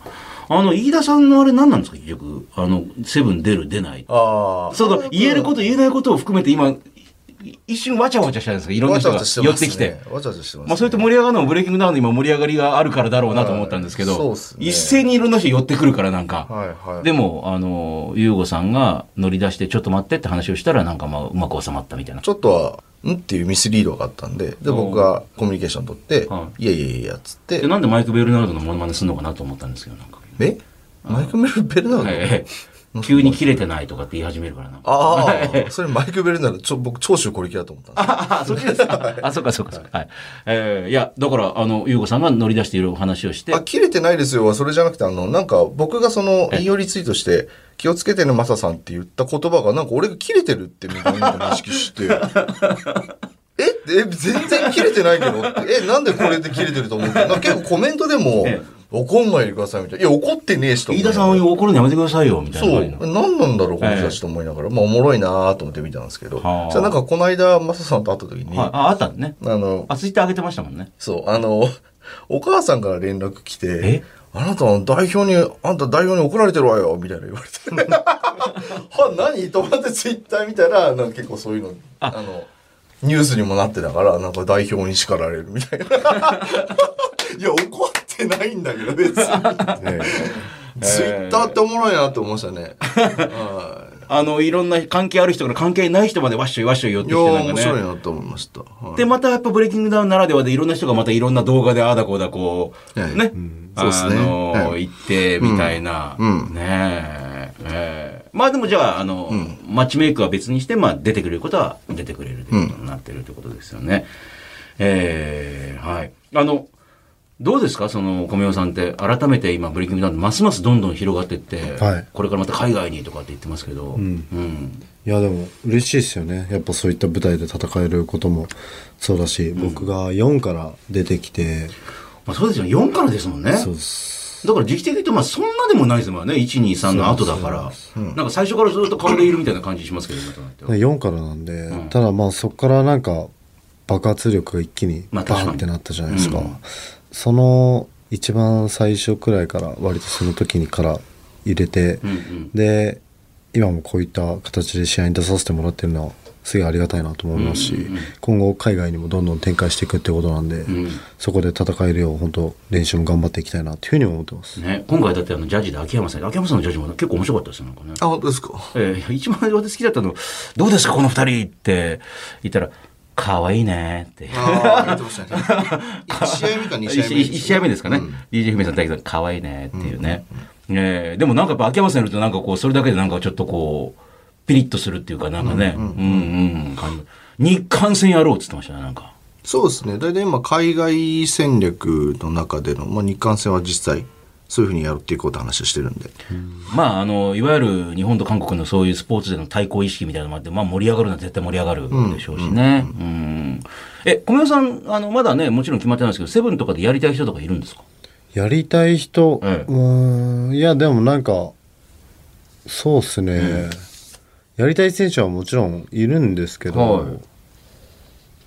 あの、飯田さんのあれ何なんですか、結局。あの、セブン出る、出ない。ああその、言えること言えないことを含めて今、い一瞬わちゃわちゃしたんですか。いろんな人が寄ってきて。わちゃわちゃしてますね。まあ、それと盛り上がるのもブレイキングダウンの今盛り上がりがあるからだろうなと思ったんですけど、はい。すね。一斉にいろんな人寄ってくるからなんか。はいはい。でも、あの、ゆうごさんが乗り出して、ちょっと待ってって話をしたら、なんかまあ、うまく収まったみたいな。ちょっとはんっていうミスリードがあったんでで僕がコミュニケーション取ってはい。いやいやいやっつって。で、なんでマイク・ベルナルドのモノマネするのかなと思ったんですけど、なんか。え？マイク・ベルナルド？ええ急に切れてないとかって言い始めるからな。ああ、それマイク・ベルナルド、ちょ、僕、長州小力だと思ったんですよ。あ、そっちですか。あ、そっかそっかそっか。はい。えーいや、だから、あの、ゆうごさんが乗り出している話をして。あ、、切れてないですよはそれじゃなくて、あの、なんか、僕がその、引用リツイートして、気をつけてね、マサさんって言った言葉が、なんか俺が切れてるってみんな認識して、<laughs> え？え、全然切れてないけど。え、なんでこれで切れてると思って。なんか結構コメントでもえ、怒んないでくださいみたいな。いや、怒ってねえしと飯田さん怒るのやめてくださいよ、みたいなそう。何なんだろう、この人たちと思いながら。まあ、おもろいなと思って見たんですけど。はあじゃあなんか、この間、マサさんと会った時に、はい、あ、あったんね。あの、あ、ツイッター上げてましたもんね。そう、あの、お母さんから連絡来てえ、あなたは代表に、あんた代表に怒られてるわよ、みたいな言われて。<laughs> は、何？と思ってツイッター見たら、なんか結構そういうの、あの、ニュースにもなってたから、なんか代表に叱られるみたいな。<laughs> いや、怒ってないんだけど、別に。ツイッターっておもろいなって思いましたね。<laughs> はあの、いろんな関係ある人から関係ない人までわっしょいわっしょい寄ってきてなんか面白いね。なと思いました。はいで、またやっぱブレイキングダウンならではでいろんな人がまたいろんな動画でああだこうだこう、はいね。そうですねあのーはい行ってみたいな。うんねえ。ええまあでもじゃあ、あの、マッチメイクは別にして、まあ出てくれることは出てくれるということになってるということですよね。ええはい。あの、どうですか？その、米尾さんって、改めて今、ブレイキングダウンますますどんどん広がっていって、はい。これからまた海外にとかって言ってますけど、うん。いやでも嬉しいですよね。やっぱそういった舞台で戦えることもそうだし、僕が4から出てきて。まあそうですよね。4からですもんね。そうです。だから時期的に言うと、まあそんなでもないですもんね。1、2、3の後だから。なんか最初からずっと顔でいるみたいな感じしますけど、今となっては。4からなんで、ただまあそこからなんか爆発力が一気に。バーンってなったじゃないですか、うんその一番最初くらいから割とその時にから入れて、うんうん。で今もこういった形で試合に出させてもらってるのはすげえありがたいなと思いますし、今後海外にもどんどん展開していくってことなんで、んそこで戦えるよう本当練習も頑張っていきたいなというふうに思ってます。ね、今回だってあのジャッジで秋山さん、秋山さんのジャッジも結構面白かったですよ、なんかね。あ、ですか？えー一番私好きだったの、どうですか、この二人って言ったら、可愛いねって。ああ、言ってましたね。<laughs> 1試合目か2試合目一一試合目ですかね。DJ ふみさんだけど、可愛いねっていうね。えーでもなんかやっぱ秋山さんいるとなんかこう、それだけでなんかちょっとこう、ピリッとするっていうかなんかね、うんうん、感じ日韓戦やろうって言ってましたね、なんか。そうですね。大体今、海外戦略の中での、まあ、日韓戦は実際、そういうふうにやっていこうって話をしてるんで。まあ、あの、いわゆる日本と韓国のそういうスポーツでの対抗意識みたいなのもあって、まあ盛り上がるのは絶対盛り上がるでしょうしね。うん。え、小宮さん、あの、まだね、もちろん決まってないですけど、セブンとかでやりたい人とかいるんですか？やりたい人、ええ。うーん。いやでもなんかそうっすね、やりたい選手はもちろんいるんですけど、はい。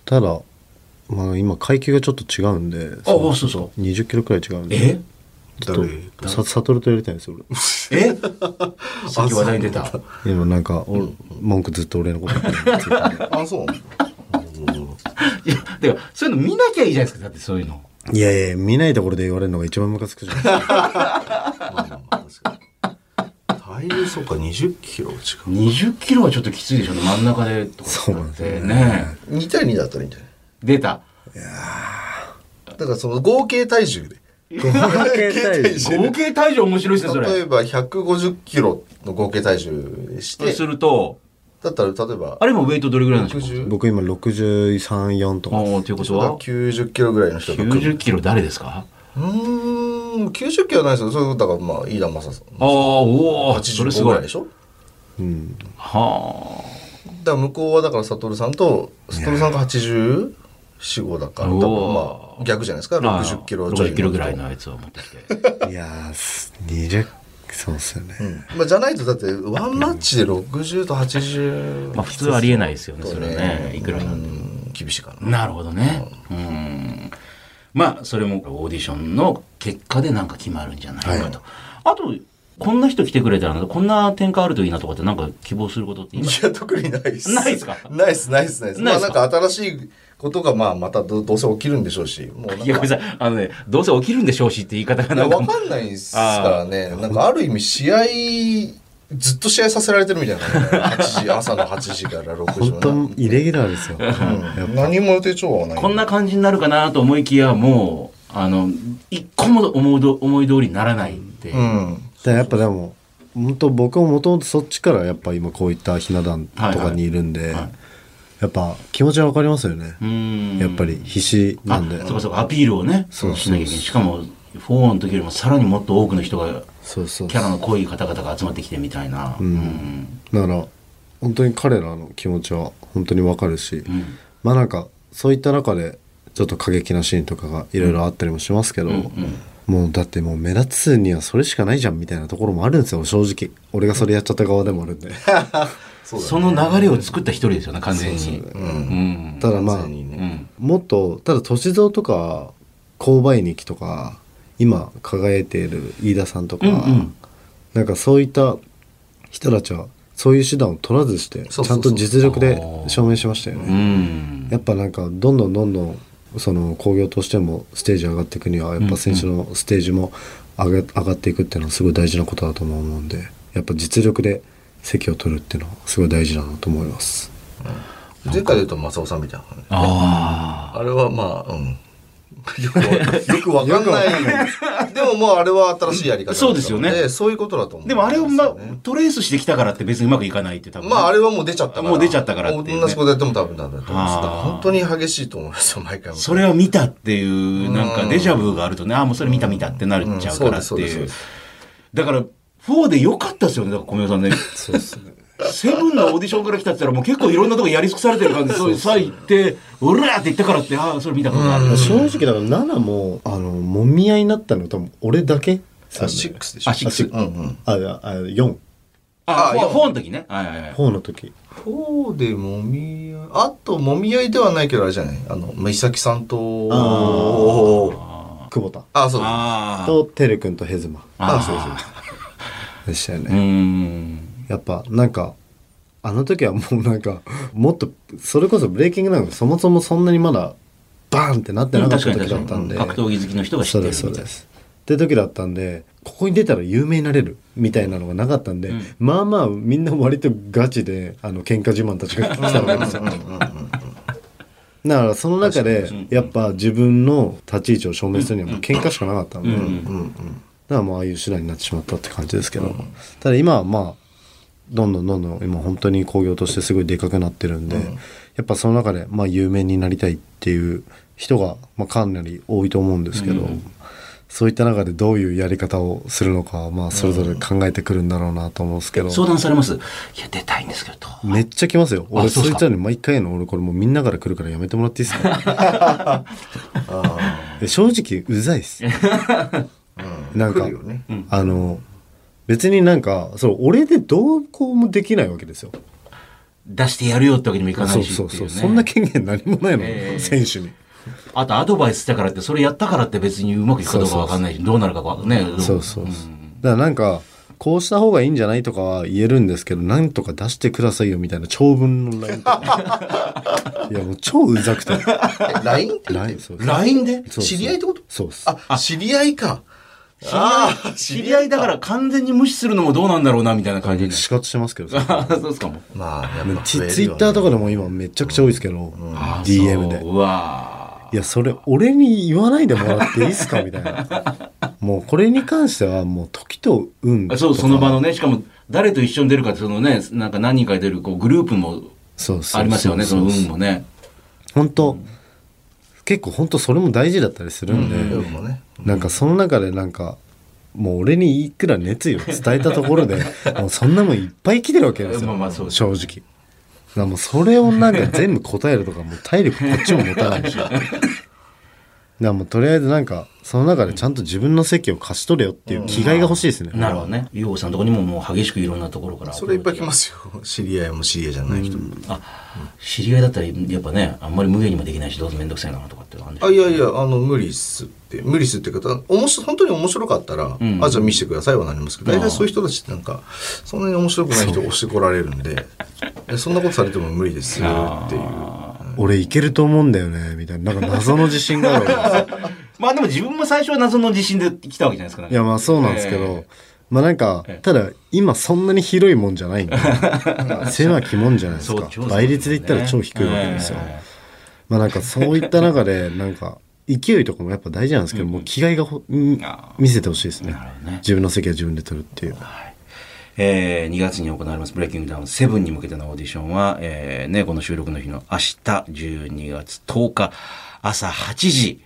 ただ、まあ、今階級がちょっと違うんであ、そうそう。20キロくらい違うんで。え？ちょっとさ悟とやりたいんですよ俺え？<laughs> さっき話題に出た。今なんか、俺文句ずっと俺のこと <laughs> あ、そう？いや、てか、そういうの見なきゃいいじゃないですか、だってそういうの。いやいや見ないところで言われるのが一番ムカつくじゃないですか体重そうか、20キロ違う。20キロはちょっときついでしょうね、真ん中でとかそうなんですってね。2対2だったらいいんじゃない？出た。だからその合計体重で。合計体重。合計体重面白いですね、それ。例えば150キロの合計体重でして、そうすると、だったら例えばあれもウェイトどれぐらいなんですか？60僕今634とか。おーということは？90キロぐらいの人が組む90キロ誰ですか？うーん90キロはないですよ。それだからまあ飯田正さんああおおそれす85ぐごい。らいでしょ？うん。はだから向こうはだから悟さんと悟さんが84、5だからまあ逆じゃないですか？あ60キロちょい60キロぐらいのやつを持ってきて。<laughs> いやーす20そうっすよね、うん。まあ、じゃないとだってワンマッチで60と80まあ普通ありえないですよねそれはねいくらなんでも。うん。厳しいかななるほどね。うん。まあそれもオーディションの結果でなんか決まるんじゃないかと、あとこんな人来てくれたらこんな展開あるといいなとかってなんか希望することって今？いや特にないっす。ないっすか？ないっすないっすないっす。ないっすか？まあなんか新しいことがまあまたどどうせ起きるんでしょうしもういやごめんなさい。あのねどうせ起きるんでしょうしって言い方がなんかわかんないですからね。なんかある意味試合、ずっと試合させられてるみたいな、ね。8時、朝の8時から6時本当イレギュラーですよ、うん。何も予定調和はない。こんな感じになるかなと思いきやもうあの一個も思いど思い通りにならないって。いう、うん。でやっぱでも本当僕ももともとそっちからやっぱ今こういったひな壇とかにいるんで、はいやっぱ気持ちはわかりますよね、うん。やっぱり必死なんで。あそうかそうか。アピールをね。そうしなきゃいけないしかも4の時よりもさらにもっと多くの人がそうそうキャラの濃い方々が集まってきてみたいな、うん。だから本当に彼らの気持ちは本当にわかるし、ん。まあなんかそういった中でちょっと過激なシーンとかがいろいろあったりもしますけど、もうだってもう目立つにはそれしかないじゃんみたいなところもあるんですよ正直。俺がそれやっちゃった側でもあるんで <laughs> その流れを作った一人ですよね完全に。うん。ただまあもっとただ歳三とか購買日記とか今輝いている飯田さんとか、うなんかそういった人たちはそういう手段を取らずしてちゃんと実力で証明しましたよね。うん。やっぱなんかどんどんどんどんその興行としてもステージ上がっていくにはやっぱ選手のステージも上が上がっていくっていうのはすごい大事なことだと思うんでやっぱ実力で席を取るっていうのはすごい大事だなと思います。前回で言うと正雄さんみたいな感じ。ああれはまあ、うん。よくわかんない。<laughs> でももうあれは新しいやり方そうですよねそういうことだと思う。あでもあれを、まあ、トレースしてきたからって別にうまくいかないって多分まああれはもう出ちゃったから。もう出ちゃったからってね同じことやっても多分ダメだと思います。あーだから本当に激しいと思いますよ、毎回も。それを見たっていうなんかデジャブがあるとねああもうそれ見た見たってなっちゃうからっていうだから4で良かったですよね。だから小宮さんね。そうですね。セブンのオーディションから来たって言ったらもう結構いろんなとこやり尽くされてる感じでそういうさ行ってうらーって言ったからってああそれ見たことある正直だから7もあのもみ合いになったの多分俺だけ。あ、シックスでしょ。あシックス。うんうん。ああ4ああいや4の時ね。はいはいはい。4の時。4でもみ合い、あともみ合いではないけどあれじゃない？あの、美咲さんと、あ久保田。あ、そう。ああとてるくんとヘズマ。あ、そうそう。でしたよね。やっぱなんかあの時はもうなんかもっとそれこそブレイキングダウンがそもそもそんなにまだバーンってなってなかった時だったんで、格闘技好きの人が知ってるそうです。って時だったんでここに出たら有名になれるみたいなのがなかったんで、うん。まあまあみんな割とガチであの喧嘩自慢たちが来たわけですよ。だからその中でやっぱ自分の立ち位置を証明するにはもう喧嘩しかなかったんで、うん。うん。うん。だからもうああいう手段になってしまったって感じですけど、ただ今はまあどんどんどんどん今本当に興行としてすごいでかくなってるんで、やっぱその中でまあ有名になりたいっていう人がまあかなり多いと思うんですけど、そういった中でどういうやり方をするのかはまあそれぞれ考えてくるんだろうなと思うんですけど、相談されますいや出たいんですけどとめっちゃ来ますよ俺そういつらに毎回の俺これもうみんなから来るからやめてもらっていいですか <laughs> で正直うざいっす <laughs> なんか、ね。あの別になんかそう俺でどうこうもできないわけですよ。出してやるよってわけにもいかないしっていうね。そうそうそんな権限何もないの、ええ。選手に。あとアドバイスしたからってそれやったからって別にうまくいくかどうかわかんないしどうなるかわかんない。ね。そうそうそう。だからなんかこうした方がいいんじゃないとかは言えるんですけどなんとか出してくださいよみたいな長文の LINE とか。<laughs> いやもう超うざくて。え LINE って？LINE で？知り合いってこと？そうですあ、知り合いか。知り合い知り合いだから。完全に無視するのもどうなんだろうなみたいな感じに仕方してますけど。<laughs> あそうですかも。うまあ、やっぱツイッターとかでも今めちゃくちゃ多いですけど、あ DM で。そう。うわいやそれ俺に言わないでもらっていいっすか？みたいな。<laughs> もうこれに関してはもう時と運。とかそうその場のねしかも誰と一緒に出るかってそのね、なんか何人かで出るこうグループもありますよね、そのそう運もね。本当、結構本当それも大事だったりするんで、うんもね。なんかその中でなんかもう俺にいくら熱意を伝えたところで <laughs> もうそんなもんいっぱい来てるわけですよ、まあす正直。もうそれをなんか全部答えるとかもう体力こっちも持たないし。だ <laughs> からもうとりあえずなんかその中でちゃんと自分の席を貸し取れよっていう気概が欲しいですね、なるほどね。ゆうごさんのとこにももう激しくいろんなところから。それいっぱい来ます。よ知り合いも知り合いじゃない人も。あ、知り合いだったらやっぱね、あんまり無限にもできないし、どうせめんどくさいなとかってあるんでしょあいやいやあの無理っすって。無理っすっていうか面白本当に面白かったら、ん。あじゃあ見せてくださいはなりますけど大体そういう人たちってなんかそんなに面白くない人を押してこられるんで <laughs> えそんなことされても無理ですよっていう俺いけると思うんだよねみたいな。なんか謎の自信があるわけ。で <laughs> すまあでも自分も最初は謎の自信で来たわけじゃないですか。いやまあそうなんですけど、えまあなんかええ。ただ今そんなに広いもんじゃないんで <laughs> 狭きもんじゃないですか。そう超倍率で言ったら超低いわけですよ、えまあなんかそういった中でなんか勢いとかもやっぱ大事なんですけど、もう気概が見せてほしいですね。ね。自分の席は自分で取るっていうえー2月に行われますブレイキングダウン7に向けてのオーディションは、えーね、この収録の日の明日12月10日朝8時、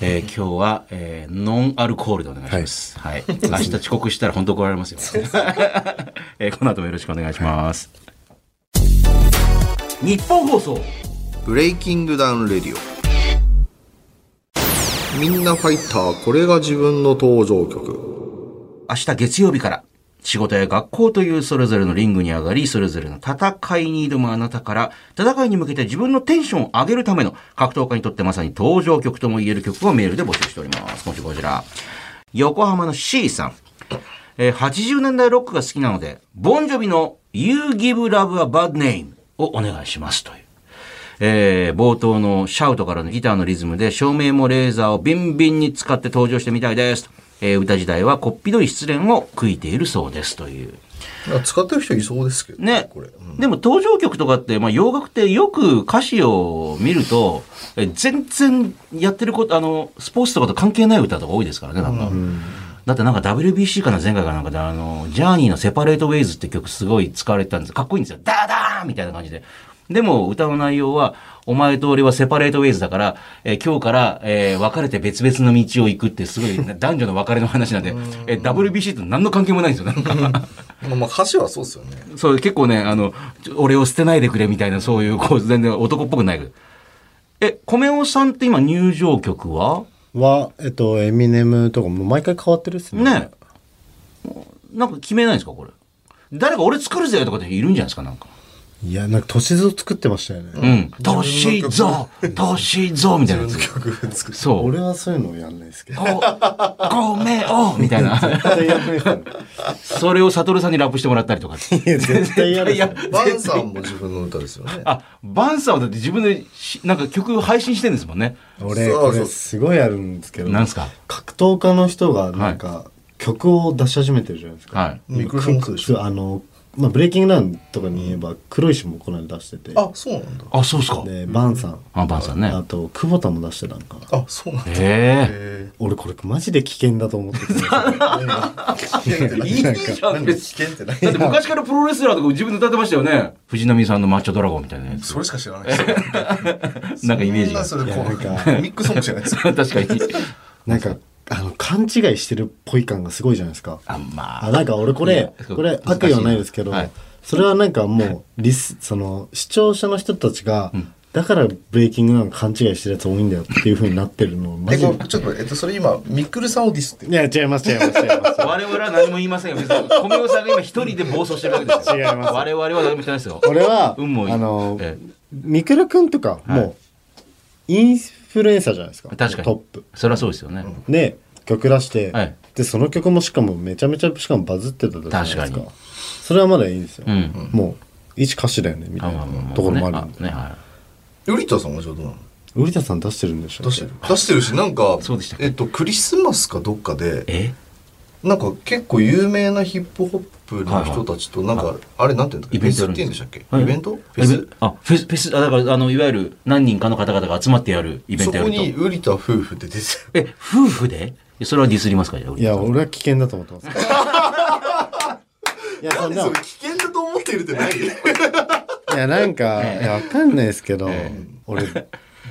えー <laughs> 今日は、えーノンアルコールでお願いします。はい。明日遅刻したら本当怒られますよ。<laughs> えーこの後もよろしくお願いします。ニッポン放送 BreakingDown RADIO みんなファイターこれが自分の登場曲明日月曜日から仕事や学校というそれぞれのリングに上がり、それぞれの戦いに挑むあなたから、戦いに向けて自分のテンションを上げるための格闘家にとってまさに登場曲とも言える曲をメールで募集しております。今週こちら。横浜の C さん。えー80年代ロックが好きなので、ボンジョビの You Give Love a Bad Name をお願いしますという。えー冒頭のシャウトからのギターのリズムで照明もレーザーをビンビンに使って登場してみたいです。えー歌自体はこっぴどい失恋を悔いているそうですという。使ってる人いそうですけどねこれ、うんでも登場曲とかって、まあ、洋楽ってよく歌詞を見ると、え全然やってること、あの、スポーツとかと関係ない歌とか多いですからね、なんか。だってなんか WBC かな前回かなんかで、あの、ジャーニーのセパレートウェイズって曲すごい使われてたんですかっこいいんですよ。ダーダーンみたいな感じで。でも歌の内容は、お前と俺はセパレートウェイズだから、えー今日から、えー別れて別々の道を行くってすごい <laughs> 男女の別れの話なんで、えー WBC と何の関係もないんですよ。なんか。<laughs> まあまあ歌詞はそうですよねそう、結構ね、あの、俺を捨てないでくれみたいな、そういう、こう、全然男っぽくない。え、米尾さんって今入場曲は？はえっとエミネムとかも毎回変わってるっすねねなんか決めないんですか、これ。誰か俺作るぜとかっているんじゃないですか、なんか。いやなんか都市図を作ってましたよね、うん。年ぞ年ぞみたいな。曲作るそう。俺はそういうのをやんないですけどご、ごめんお <laughs> みたいな。絶対やんないですよねそれを悟さんにラップしてもらったりとか。<laughs> いや絶対やるいやバンさんも自分の歌ですよねあ、バンさんはだって自分でし、なんか曲配信してるんですもんね。俺これすごいあるんですけどなんすか？格闘家の人がなんか曲を出し始めてるじゃないですか、はい。ミクロフォンそうでしょくあの、まあ、ブレイキングダウンとかに言えば黒石もこの間出しててあそうなんだあ、そうっすか。でバンさんあ、バンさんね。あと久保田も出してたんかなあそうなんだへえ。へ俺これマジで危険だと思っててえいいじゃん、別に。危険ってないだって昔からプロレスラーとか自分で歌ってましたよね。藤波さんのマッチョドラゴンみたいなやつ。それしか知らないです <laughs> なんかイメージが。そんなそれこいやなんかうミックソングじゃないですか確かに。なんかあの勘違いしてるっぽい感がすごいじゃないですか。あ、まあ。なんか俺これうんこれ悪意はないですけど、はい。それはなんかもうリスその視聴者の人たちが、だからブレイキングダウン勘違いしてるやつ多いんだよっていうふうになってるのをマえジで。ちょっとえっとそれ今ミックルさんをディスっていや違います違います違います。我々は何も言いませんよ。別に、米尾さんが今一人で暴走してるわけです。よ。違います。我々は何もしてないですよ。俺は、運もいい。あの、えミクル君とか、はい。もうインフルエンサーじゃないですか。確かに。トップ。そりゃそうですよね。で曲出して、はい。でその曲もしかもめちゃめちゃしかもバズってたじゃないですか。確かに。それはまだいいんですよ、うん。もう一歌詞だよねみたいなところもあるんで、ね、はウリタさんはじゃあどうなの？瓜田さん出してるんでしょ出してる。出してるしなんかそうでしたえっとクリスマスかどっかでい。え？なんか結構有名なヒップホップの人たちとなんかあれなんていうんだっけ？イベントって言うんでしたっけ？はい。イベント？フフェス？あ、フェス、フェス、あ、だから、あの、いわゆる何人かの方々が集まってやるイベンそこトやると。にウリタ夫婦って出てえ、夫婦で？それはディスりますか？じゃあ。いや俺は危険だと思ってます。<laughs> いやそんな。なんでそれ危険だと思っているってないいやなんか、いやわかんないですけど、俺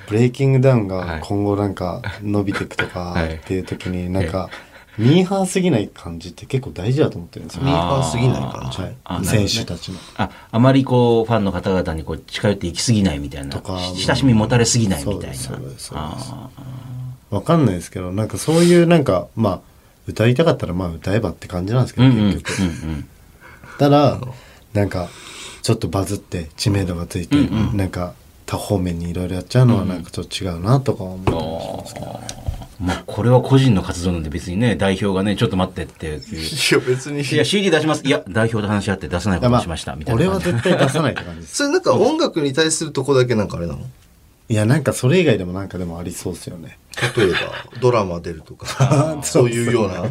ブレイキングダウンはい。が今後なんか伸びていくとかはい。っていう時になんか、ミーハーすぎない感じって結構大事だと思ってるんですよ、ミーハーすぎない感じはい選手たちの。あ、あまりこう、ファンの方々にこう近寄っていきすぎないみたいな。とか親しみ持たれすぎないみたいな。そうですわかんないですけどなんかそういうなんかまあ歌いたかったらまあ歌えばって感じなんですけど、ーうんうんうん結局。うん。ただなんかちょっとバズって知名度がついて、なんか多方面にいろいろやっちゃうのはなんかちょっと違うなとか思ったりしますけど、まあ、これは個人の活動なんで別にね、代表がね、ちょっと待ってっていう。いや別にいや、CD 出します。いや、代表と話し合って出さないことにしました。みたいな俺は。絶対出さないって感じです <laughs> それなんか音楽に対するとこだけなんかあれなの？いやなんかそれ以外でもなんかでもありそうですよね例えばドラマ出るとか <laughs> そういうようなこ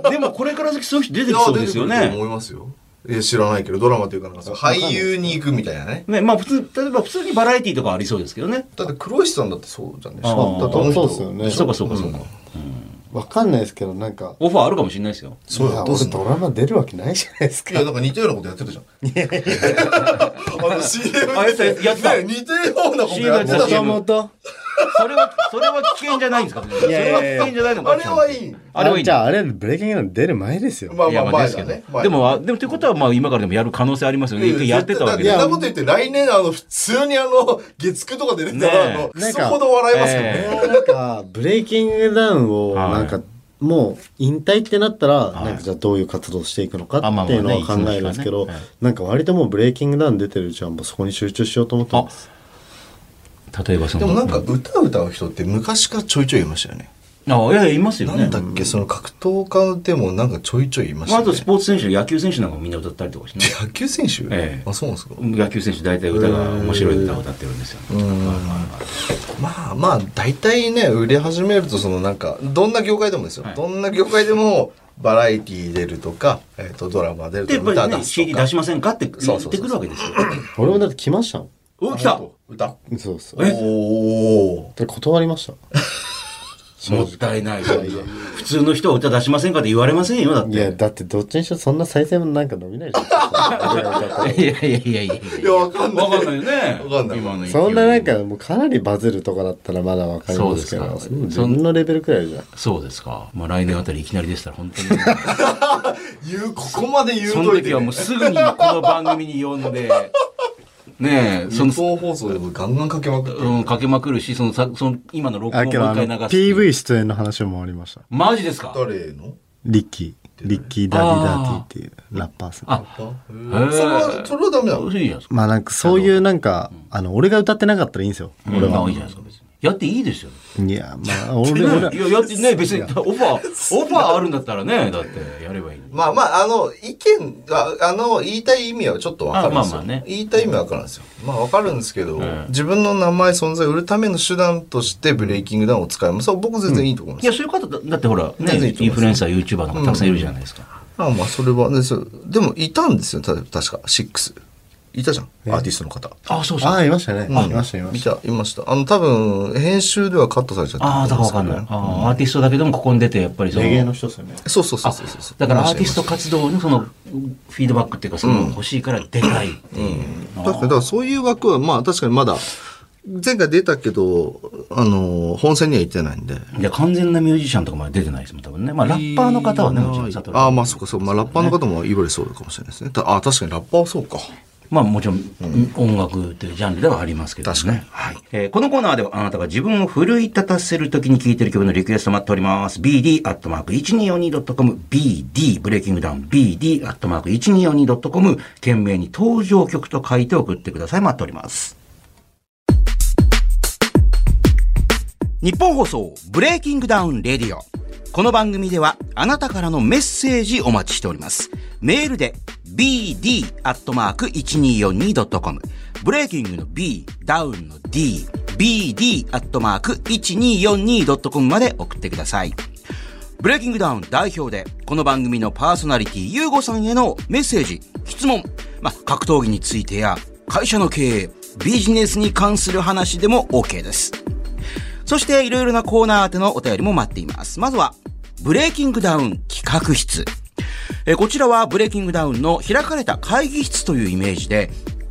と <laughs> でもこれから先そういう人出てきそうですよ出てくるとね。思いますよいや知らないけどドラマというかなんかそう俳優に行くみたいなね。ね、まあ普通、例えば普通にバラエティとかありそうですけどね。だって黒石さんだってそうじゃんね。あー。だってあの人そうっすよね。そうかそうかそうか。わかんないですけどなんか。オファーあるかもしれないですよ。そういやだどうすんの僕ドラマ出るわけないじゃないですか。いやなんか似たようなことやってたじゃん。あの CM あやったやった。ね似たようなことやってたじゃんそれは、それは危険じゃないんですか？それは危険じゃないのか？あれはいいあれはいいじゃああれブレイキングダウン出る前ですよ、まあまあいやまあですけどね。でも、あでもということは、まあ今からでもやる可能性ありますよね。一回やってたわけで。そんなこと言って来年あの普通にあの月9とかで出たらあねのえなんかクソほど笑えますけどえね。なんかブレイキングダウンをはいなんかもう引退ってなったらいなんかじゃあどういう活動をしていくのかっていうのねを考えるんですけどなんか割ともうブレイキングダウン出てるうちはもうそこに集中しようと思ってます例えばその。でもなんか歌歌う人って昔からちょいちょいいましたよね。あ、いやいや、いますよね。なんだっけ、その格闘家でもなんかちょいちょいいましたよね。まああとスポーツ選手、野球選手なんかもみんな歌ったりとかしてね。野球選手？ええあ、そうなんですか？野球選手大体歌が面白い歌を歌ってるんですよ。まあまあ、大体ね、売れ始めると、そのなんか、どんな業界でもですよ。はいどんな業界でも、バラエティー出るとか、えっ、と、ドラマ出るで、とか、歌出す CD とか。出しませんかってそうそうそう言ってくるわけですよ。俺もだって来ましたもんお、来た歌。そうそうえ？おー。で断りました <laughs> もったいない。普通の人は歌出しませんかって言われませんよ、だって。いやだってどっちにしろそんな再生もなんか伸びないじゃん俺が歌ったらいやいやいやいやいや。いや、わかんない。わかんないよね。わかんないそんななんかもうかなりバズるとかだったらまだわかりますけどそうですかそんな自分のレベルくらいじゃんそうですか。まあ来年あたりいきなりでしたら本当に。<laughs> 言う、ここまで言うそのといて、ね。時はもうすぐにこの番組に呼んで、ねえ、そ日の、本放送でもガンガンかけまくって。うん、かけまくるし、そのさ、その、今の録音を一回流す。PV 出演の話もありましたマジですか？誰の？リッキーリッキー・ダディ・ダーティっていうラッパーさんあ、それは、それはダメなの？いいじゃないですか。まあなんかそういうなんか、あの、俺が歌ってなかったらいいんですよ。俺は。まあいいじゃないですか、別に。やっていいですよ。いや、まあ、俺、<laughs> 俺、いや、やってね、別に、オファー、オファーあるんだったらね、だって、やればいい。まあまあ、あの、意見が、あの、言いたい意味はちょっとわかるんですよ。あまあまあね言いたい意味はわかるんですよ。まあわかるんですけど、自分の名前存在を売るための手段としてブレイキングダウンを使います。そう、僕全然いいと思います。いや、そういう方だ、だってほら、ね、インフルエンサー、YouTuber の方たくさんいるじゃないですか。あまあ、それは、ね、そうでも、いたんですよ、た確か、6。いたじゃん、アーティストの方。あ、そうそう。ああ、いましたね。うんいました、いまいした。た、いました。あの、多分、編集ではカットされちゃったああ、だからわかんない。アーティストだけども、ここに出て、やっぱりその、レゲエの人ですよね。そうそうそうそうそう。だからアーティスト活動のその、フィードバックっていうか、その、欲しいから出たいっていう。確かに、だからそういう枠は、まあ確かにまだ、前回出たけど、あの、本戦には行ってないんで。いや、完全なミュージシャンとかまで出てないですもん、多分ね。まあ、ラッパーの方はね、もちああ、まあそうかそう。まあラッパーの方もいろいろそうかもしれないですね。たああ、確かにラッパーはそうか。まあもちろん、音楽というジャンルではありますけどね。確かにはい。えーこのコーナーではあなたが自分を奮い立たせるときに聴いてる曲のリクエスト待っております。bd.1242.com、bd、ブレイキングダウン、bd.1242.com、懸命に登場曲と書いて送ってください。待っております。ニッポン放送 BreakingDown RADIO。この番組ではあなたからのメッセージお待ちしております。メールで bd.1242.com ブレイキングの b、ダウンの d、bd.1242.com まで送ってください。ブレイキングダウン代表で、この番組のパーソナリティ、ゆうごさんへのメッセージ、質問、まあ、格闘技についてや、会社の経営、ビジネスに関する話でも OK です。そしていろいろなコーナー宛てのお便りも待っています。まずは、ブレイキングダウン企画室。えこちらはブレイキングダウンの開かれた会議室というイメージで、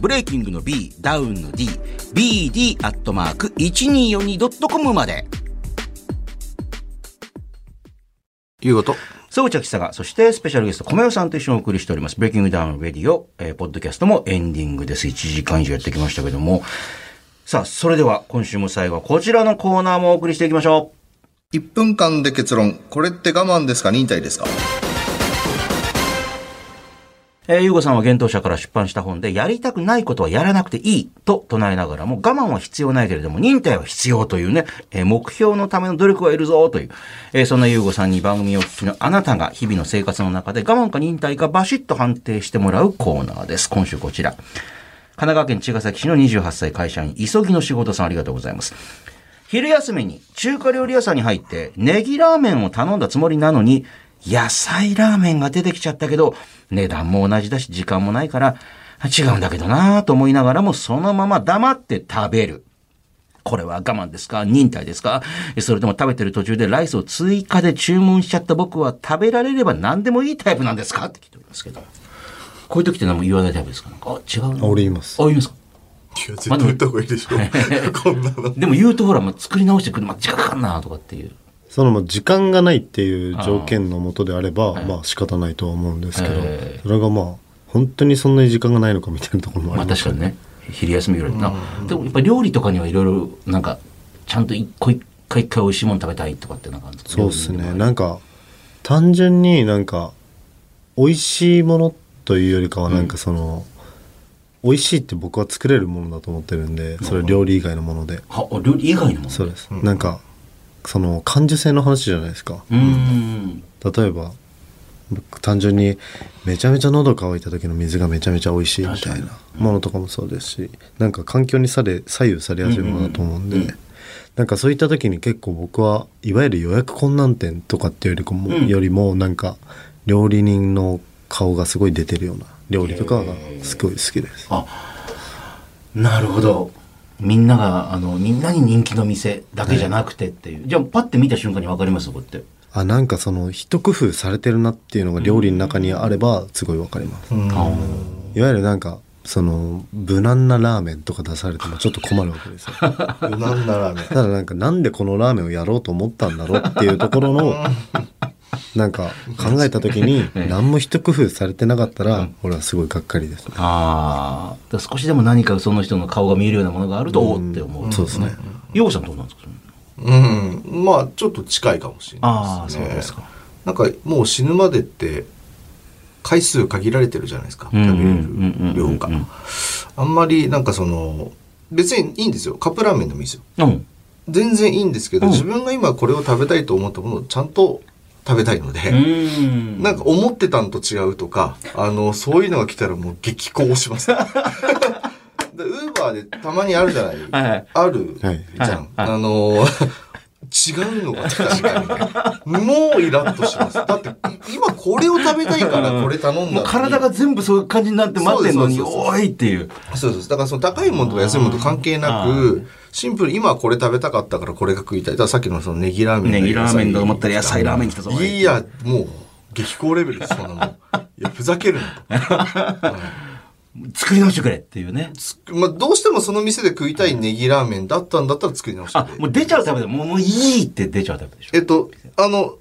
ブレイキングの B、ダウンの D、bd.1242.com まで。いうこと。総内久が、そしてスペシャルゲスト、こめおさんと一緒にお送りしております。 BreakingDown RADIO、えー、ポッドキャストもエンディングです。1時間以上やってきましたけども。さあ、それでは今週も最後はこちらのコーナーもお送りしていきましょう。1分間で結論。これって我慢ですか？忍耐ですか？えー、ゆうごさんは幻冬者から出版した本で、やりたくないことはやらなくていいと唱えながらも、我慢は必要ないけれども、忍耐は必要というね、えー目標のための努力はいるぞという、えーそんなゆうごさんに番組を聞きのあなたが日々の生活の中で我慢か忍耐かバシッと判定してもらうコーナーです。今週こちら。神奈川県茅ヶ崎市の28歳会社員、急ぎの仕事さんありがとうございます。昼休みに中華料理屋さんに入ってネギラーメンを頼んだつもりなのに野菜ラーメンが出てきちゃったけど値段も同じだし時間もないから違うんだけどなぁと思いながらもそのまま黙って食べる。これは我慢ですか？忍耐ですか？それとも食べてる途中でライスを追加で注文しちゃった僕は食べられれば何でもいいタイプなんですか？って聞いておりますけど。こういう時って何も言わないタイプですか？なんかあ、違う？俺言いますあ、言いますか？いや、絶対言った方がいいでしょ。こんなの。でも言うとほら、もう作り直してくる、まあ、時間かかんなとかっていう。そのまあ時間がないっていう条件のもとであればまあ仕方ないとは思うんですけどえそれがまあ本当にそんなに時間がないのかみたいなところもあまあります確かにね、昼休みぐらい。な。でもやっぱり料理とかにはいろいろ、なんか、ちゃんと一個一回一回美味しいもの食べたいとかってなんかそうですね。なんか単純になんか美味しいものというよりかはなんかその、美味しいって僕は作れるものだと思ってるんでそれ料理以外のもので。は、料理以外のものそうです、なんかその感受性の話じゃないですかうーん。例えば僕単純にめちゃめちゃ喉乾いた時の水がめちゃめちゃ美味しいみたいなものとかもそうですしなんか環境にされ左右されやすいものだと思うんで、なんかそういった時に結構僕はいわゆる予約困難点とかっていうよりかも、よりもなんか料理人の顔がすごい出てるような料理とかがすごい好きです。なるほど。みんなが、あの、みんなに人気の店だけじゃなくてっていう。じゃあ、パッて見た瞬間にわかります？こうやって。あなんかその一工夫されてるなっていうのが料理の中にあればすごいわかります。いわゆるなんかその無難なラーメンとか出されてもちょっと困るわけですよ。<laughs> 無難なラーメン。ただなんかなんでこのラーメンをやろうと思ったんだろうっていうところの <laughs> なんか考えた時に <laughs> 何も一工夫されてなかったら俺はすごいがっかりです。ねああ。少しでも何かその人の顔が見えるようなものがあると、おーって思う。そうですね。ヨウさんどうなんですか？うん。まあちょっと近いかもしれないですね。そうですか。なんかもう死ぬまでって回数限られてるじゃないですか。食べれる量が。あんまりなんかその別にいいんですよ。カップラーメンでもいいですよ。うん。全然いいんですけど、うん。自分が今これを食べたいと思ったものをちゃんと食べたいので、うん。なんか思ってたんと違うとか、あの、そういうのが来たらもう激高します。<laughs> ウーバーでたまにあるじゃない、はいはいある？はいじゃん。はいはいあの、違うのが来た時間に、もうイラッとします。だって、今これを食べたいからこれ頼んだ体が全部そういう感じになって待ってんのに、おいっていう。そうです。だからその高いものとか安いものと関係なく、シンプルに今はこれ食べたかったからこれが食いたい。だからさっきのそのネギラーメンネギラーメンと思ったら野菜ラーメン来たぞ。いや、もう、激高レベルです、そんなもん。いや、ふざけるな。<laughs> 作り直してくれっていうね。つまあ、どうしてもその店で食いたいネギラーメンだったんだったら作り直してあくれ、もう出ちゃうタイプでもうもういいって出ちゃうタイプでしょ。えっと、あの、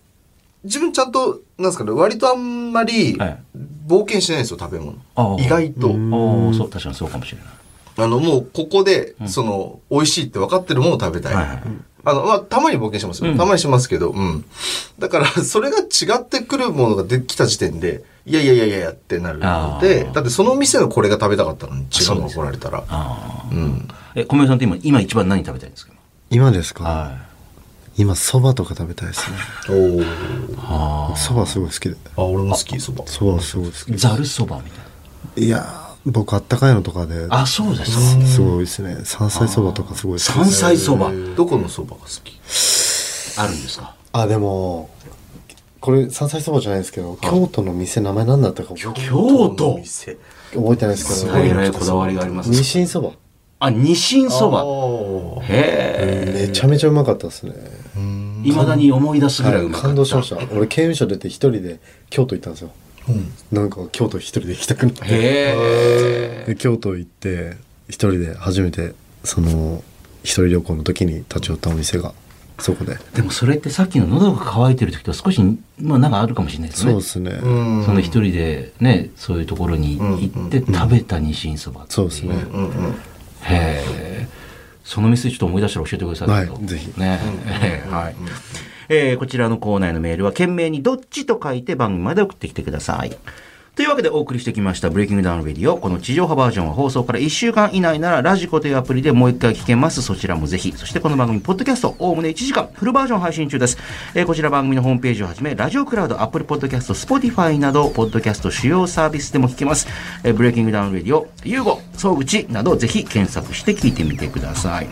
自分ちゃんと、なんですかね、割とあんまりはい、冒険しないんですよ、食べ物あ。あ意外と。おおそう、確かにそうかもしれない。あの、もう、ここで、その、美味しいって分かってるものを食べたい。はいはいあの、まあ、たまに冒険しますよ。うんたまにしますけど、うん。だから、それが違ってくるものができた時点で、いやいやいやいやってなるのでだってその店のこれが食べたかったのに違うのが怒られたら。ああ。うん。え、小宮さんって今、今一番何食べたいんですか？今ですか？は今そばとか食べたいですねおーい。あそばすごい好きであ、俺も好き、そば。そばすごい好きあ。ざるそばみたいいやー僕あったかいのとかでな。あ、そうですか。すごいですね山菜そばとかすごい好き山菜そば。どこのそばが好き？あるんですか？あでもこれ山菜そばじゃないですけど京都の店名前何だったか覚京都店。えてないですけどえらいこだわりがありますねニシンそばあ、ニシンそば。ば。へえ。めちゃめちゃうまかったですねいまだに思い出すぐらいうまかった。感動しました俺刑務所出て一人で京都行ったんですようん。なんか京都一人で行きたくなってへえ。で京都行って一人で初めてその一人旅行の時に立ち寄ったお店がそこででもそれってさっきの喉が渇いてる時と少し、まあなんかあるかもしれないですね。そうですね、うん。その一人でね、そういうところに行って食べたニシンそば。そうですね。へえ。その店ちょっと思い出したら教えてください。はいぜひね。ええはい。えーこちらのコーナーへのメールは件名にどっちと書いて番組まで送ってきてください。というわけでお送りしてきました BreakingDown RADIO。この地上波バージョンは放送から1週間以内ならラジコというアプリでもう一回聞けます。そちらもぜひ。そしてこの番組、ポッドキャスト、おおむね1時間、フルバージョン配信中です。えーこちら番組のホームページをはじめ、ラジオクラウド、アップルポッドキャスト、スポティファイなど、ポッドキャスト主要サービスでも聞けます。えーブレイキングダウンレディオ、ユーゴ、総口など、ぜひ検索して聞いてみてください。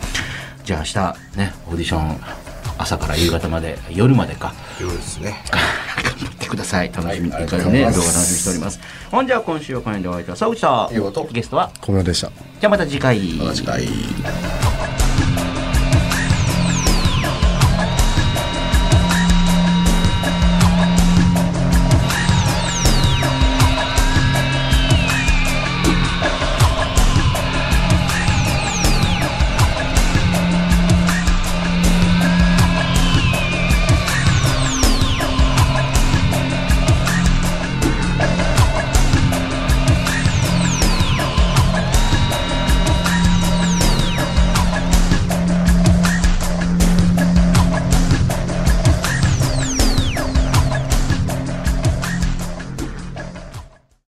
じゃあ明日、ね、オーディション、朝から夕方まで、夜までか。夜ですね。<laughs> 頑張ってください。楽しみに、はいありこれね、がとうございます動画楽しみにしております。ほんじゃあ今週はこの辺でお会いいたい。さあ、内田いいことゲストは、小宮でしたじゃあまた次回。また次回。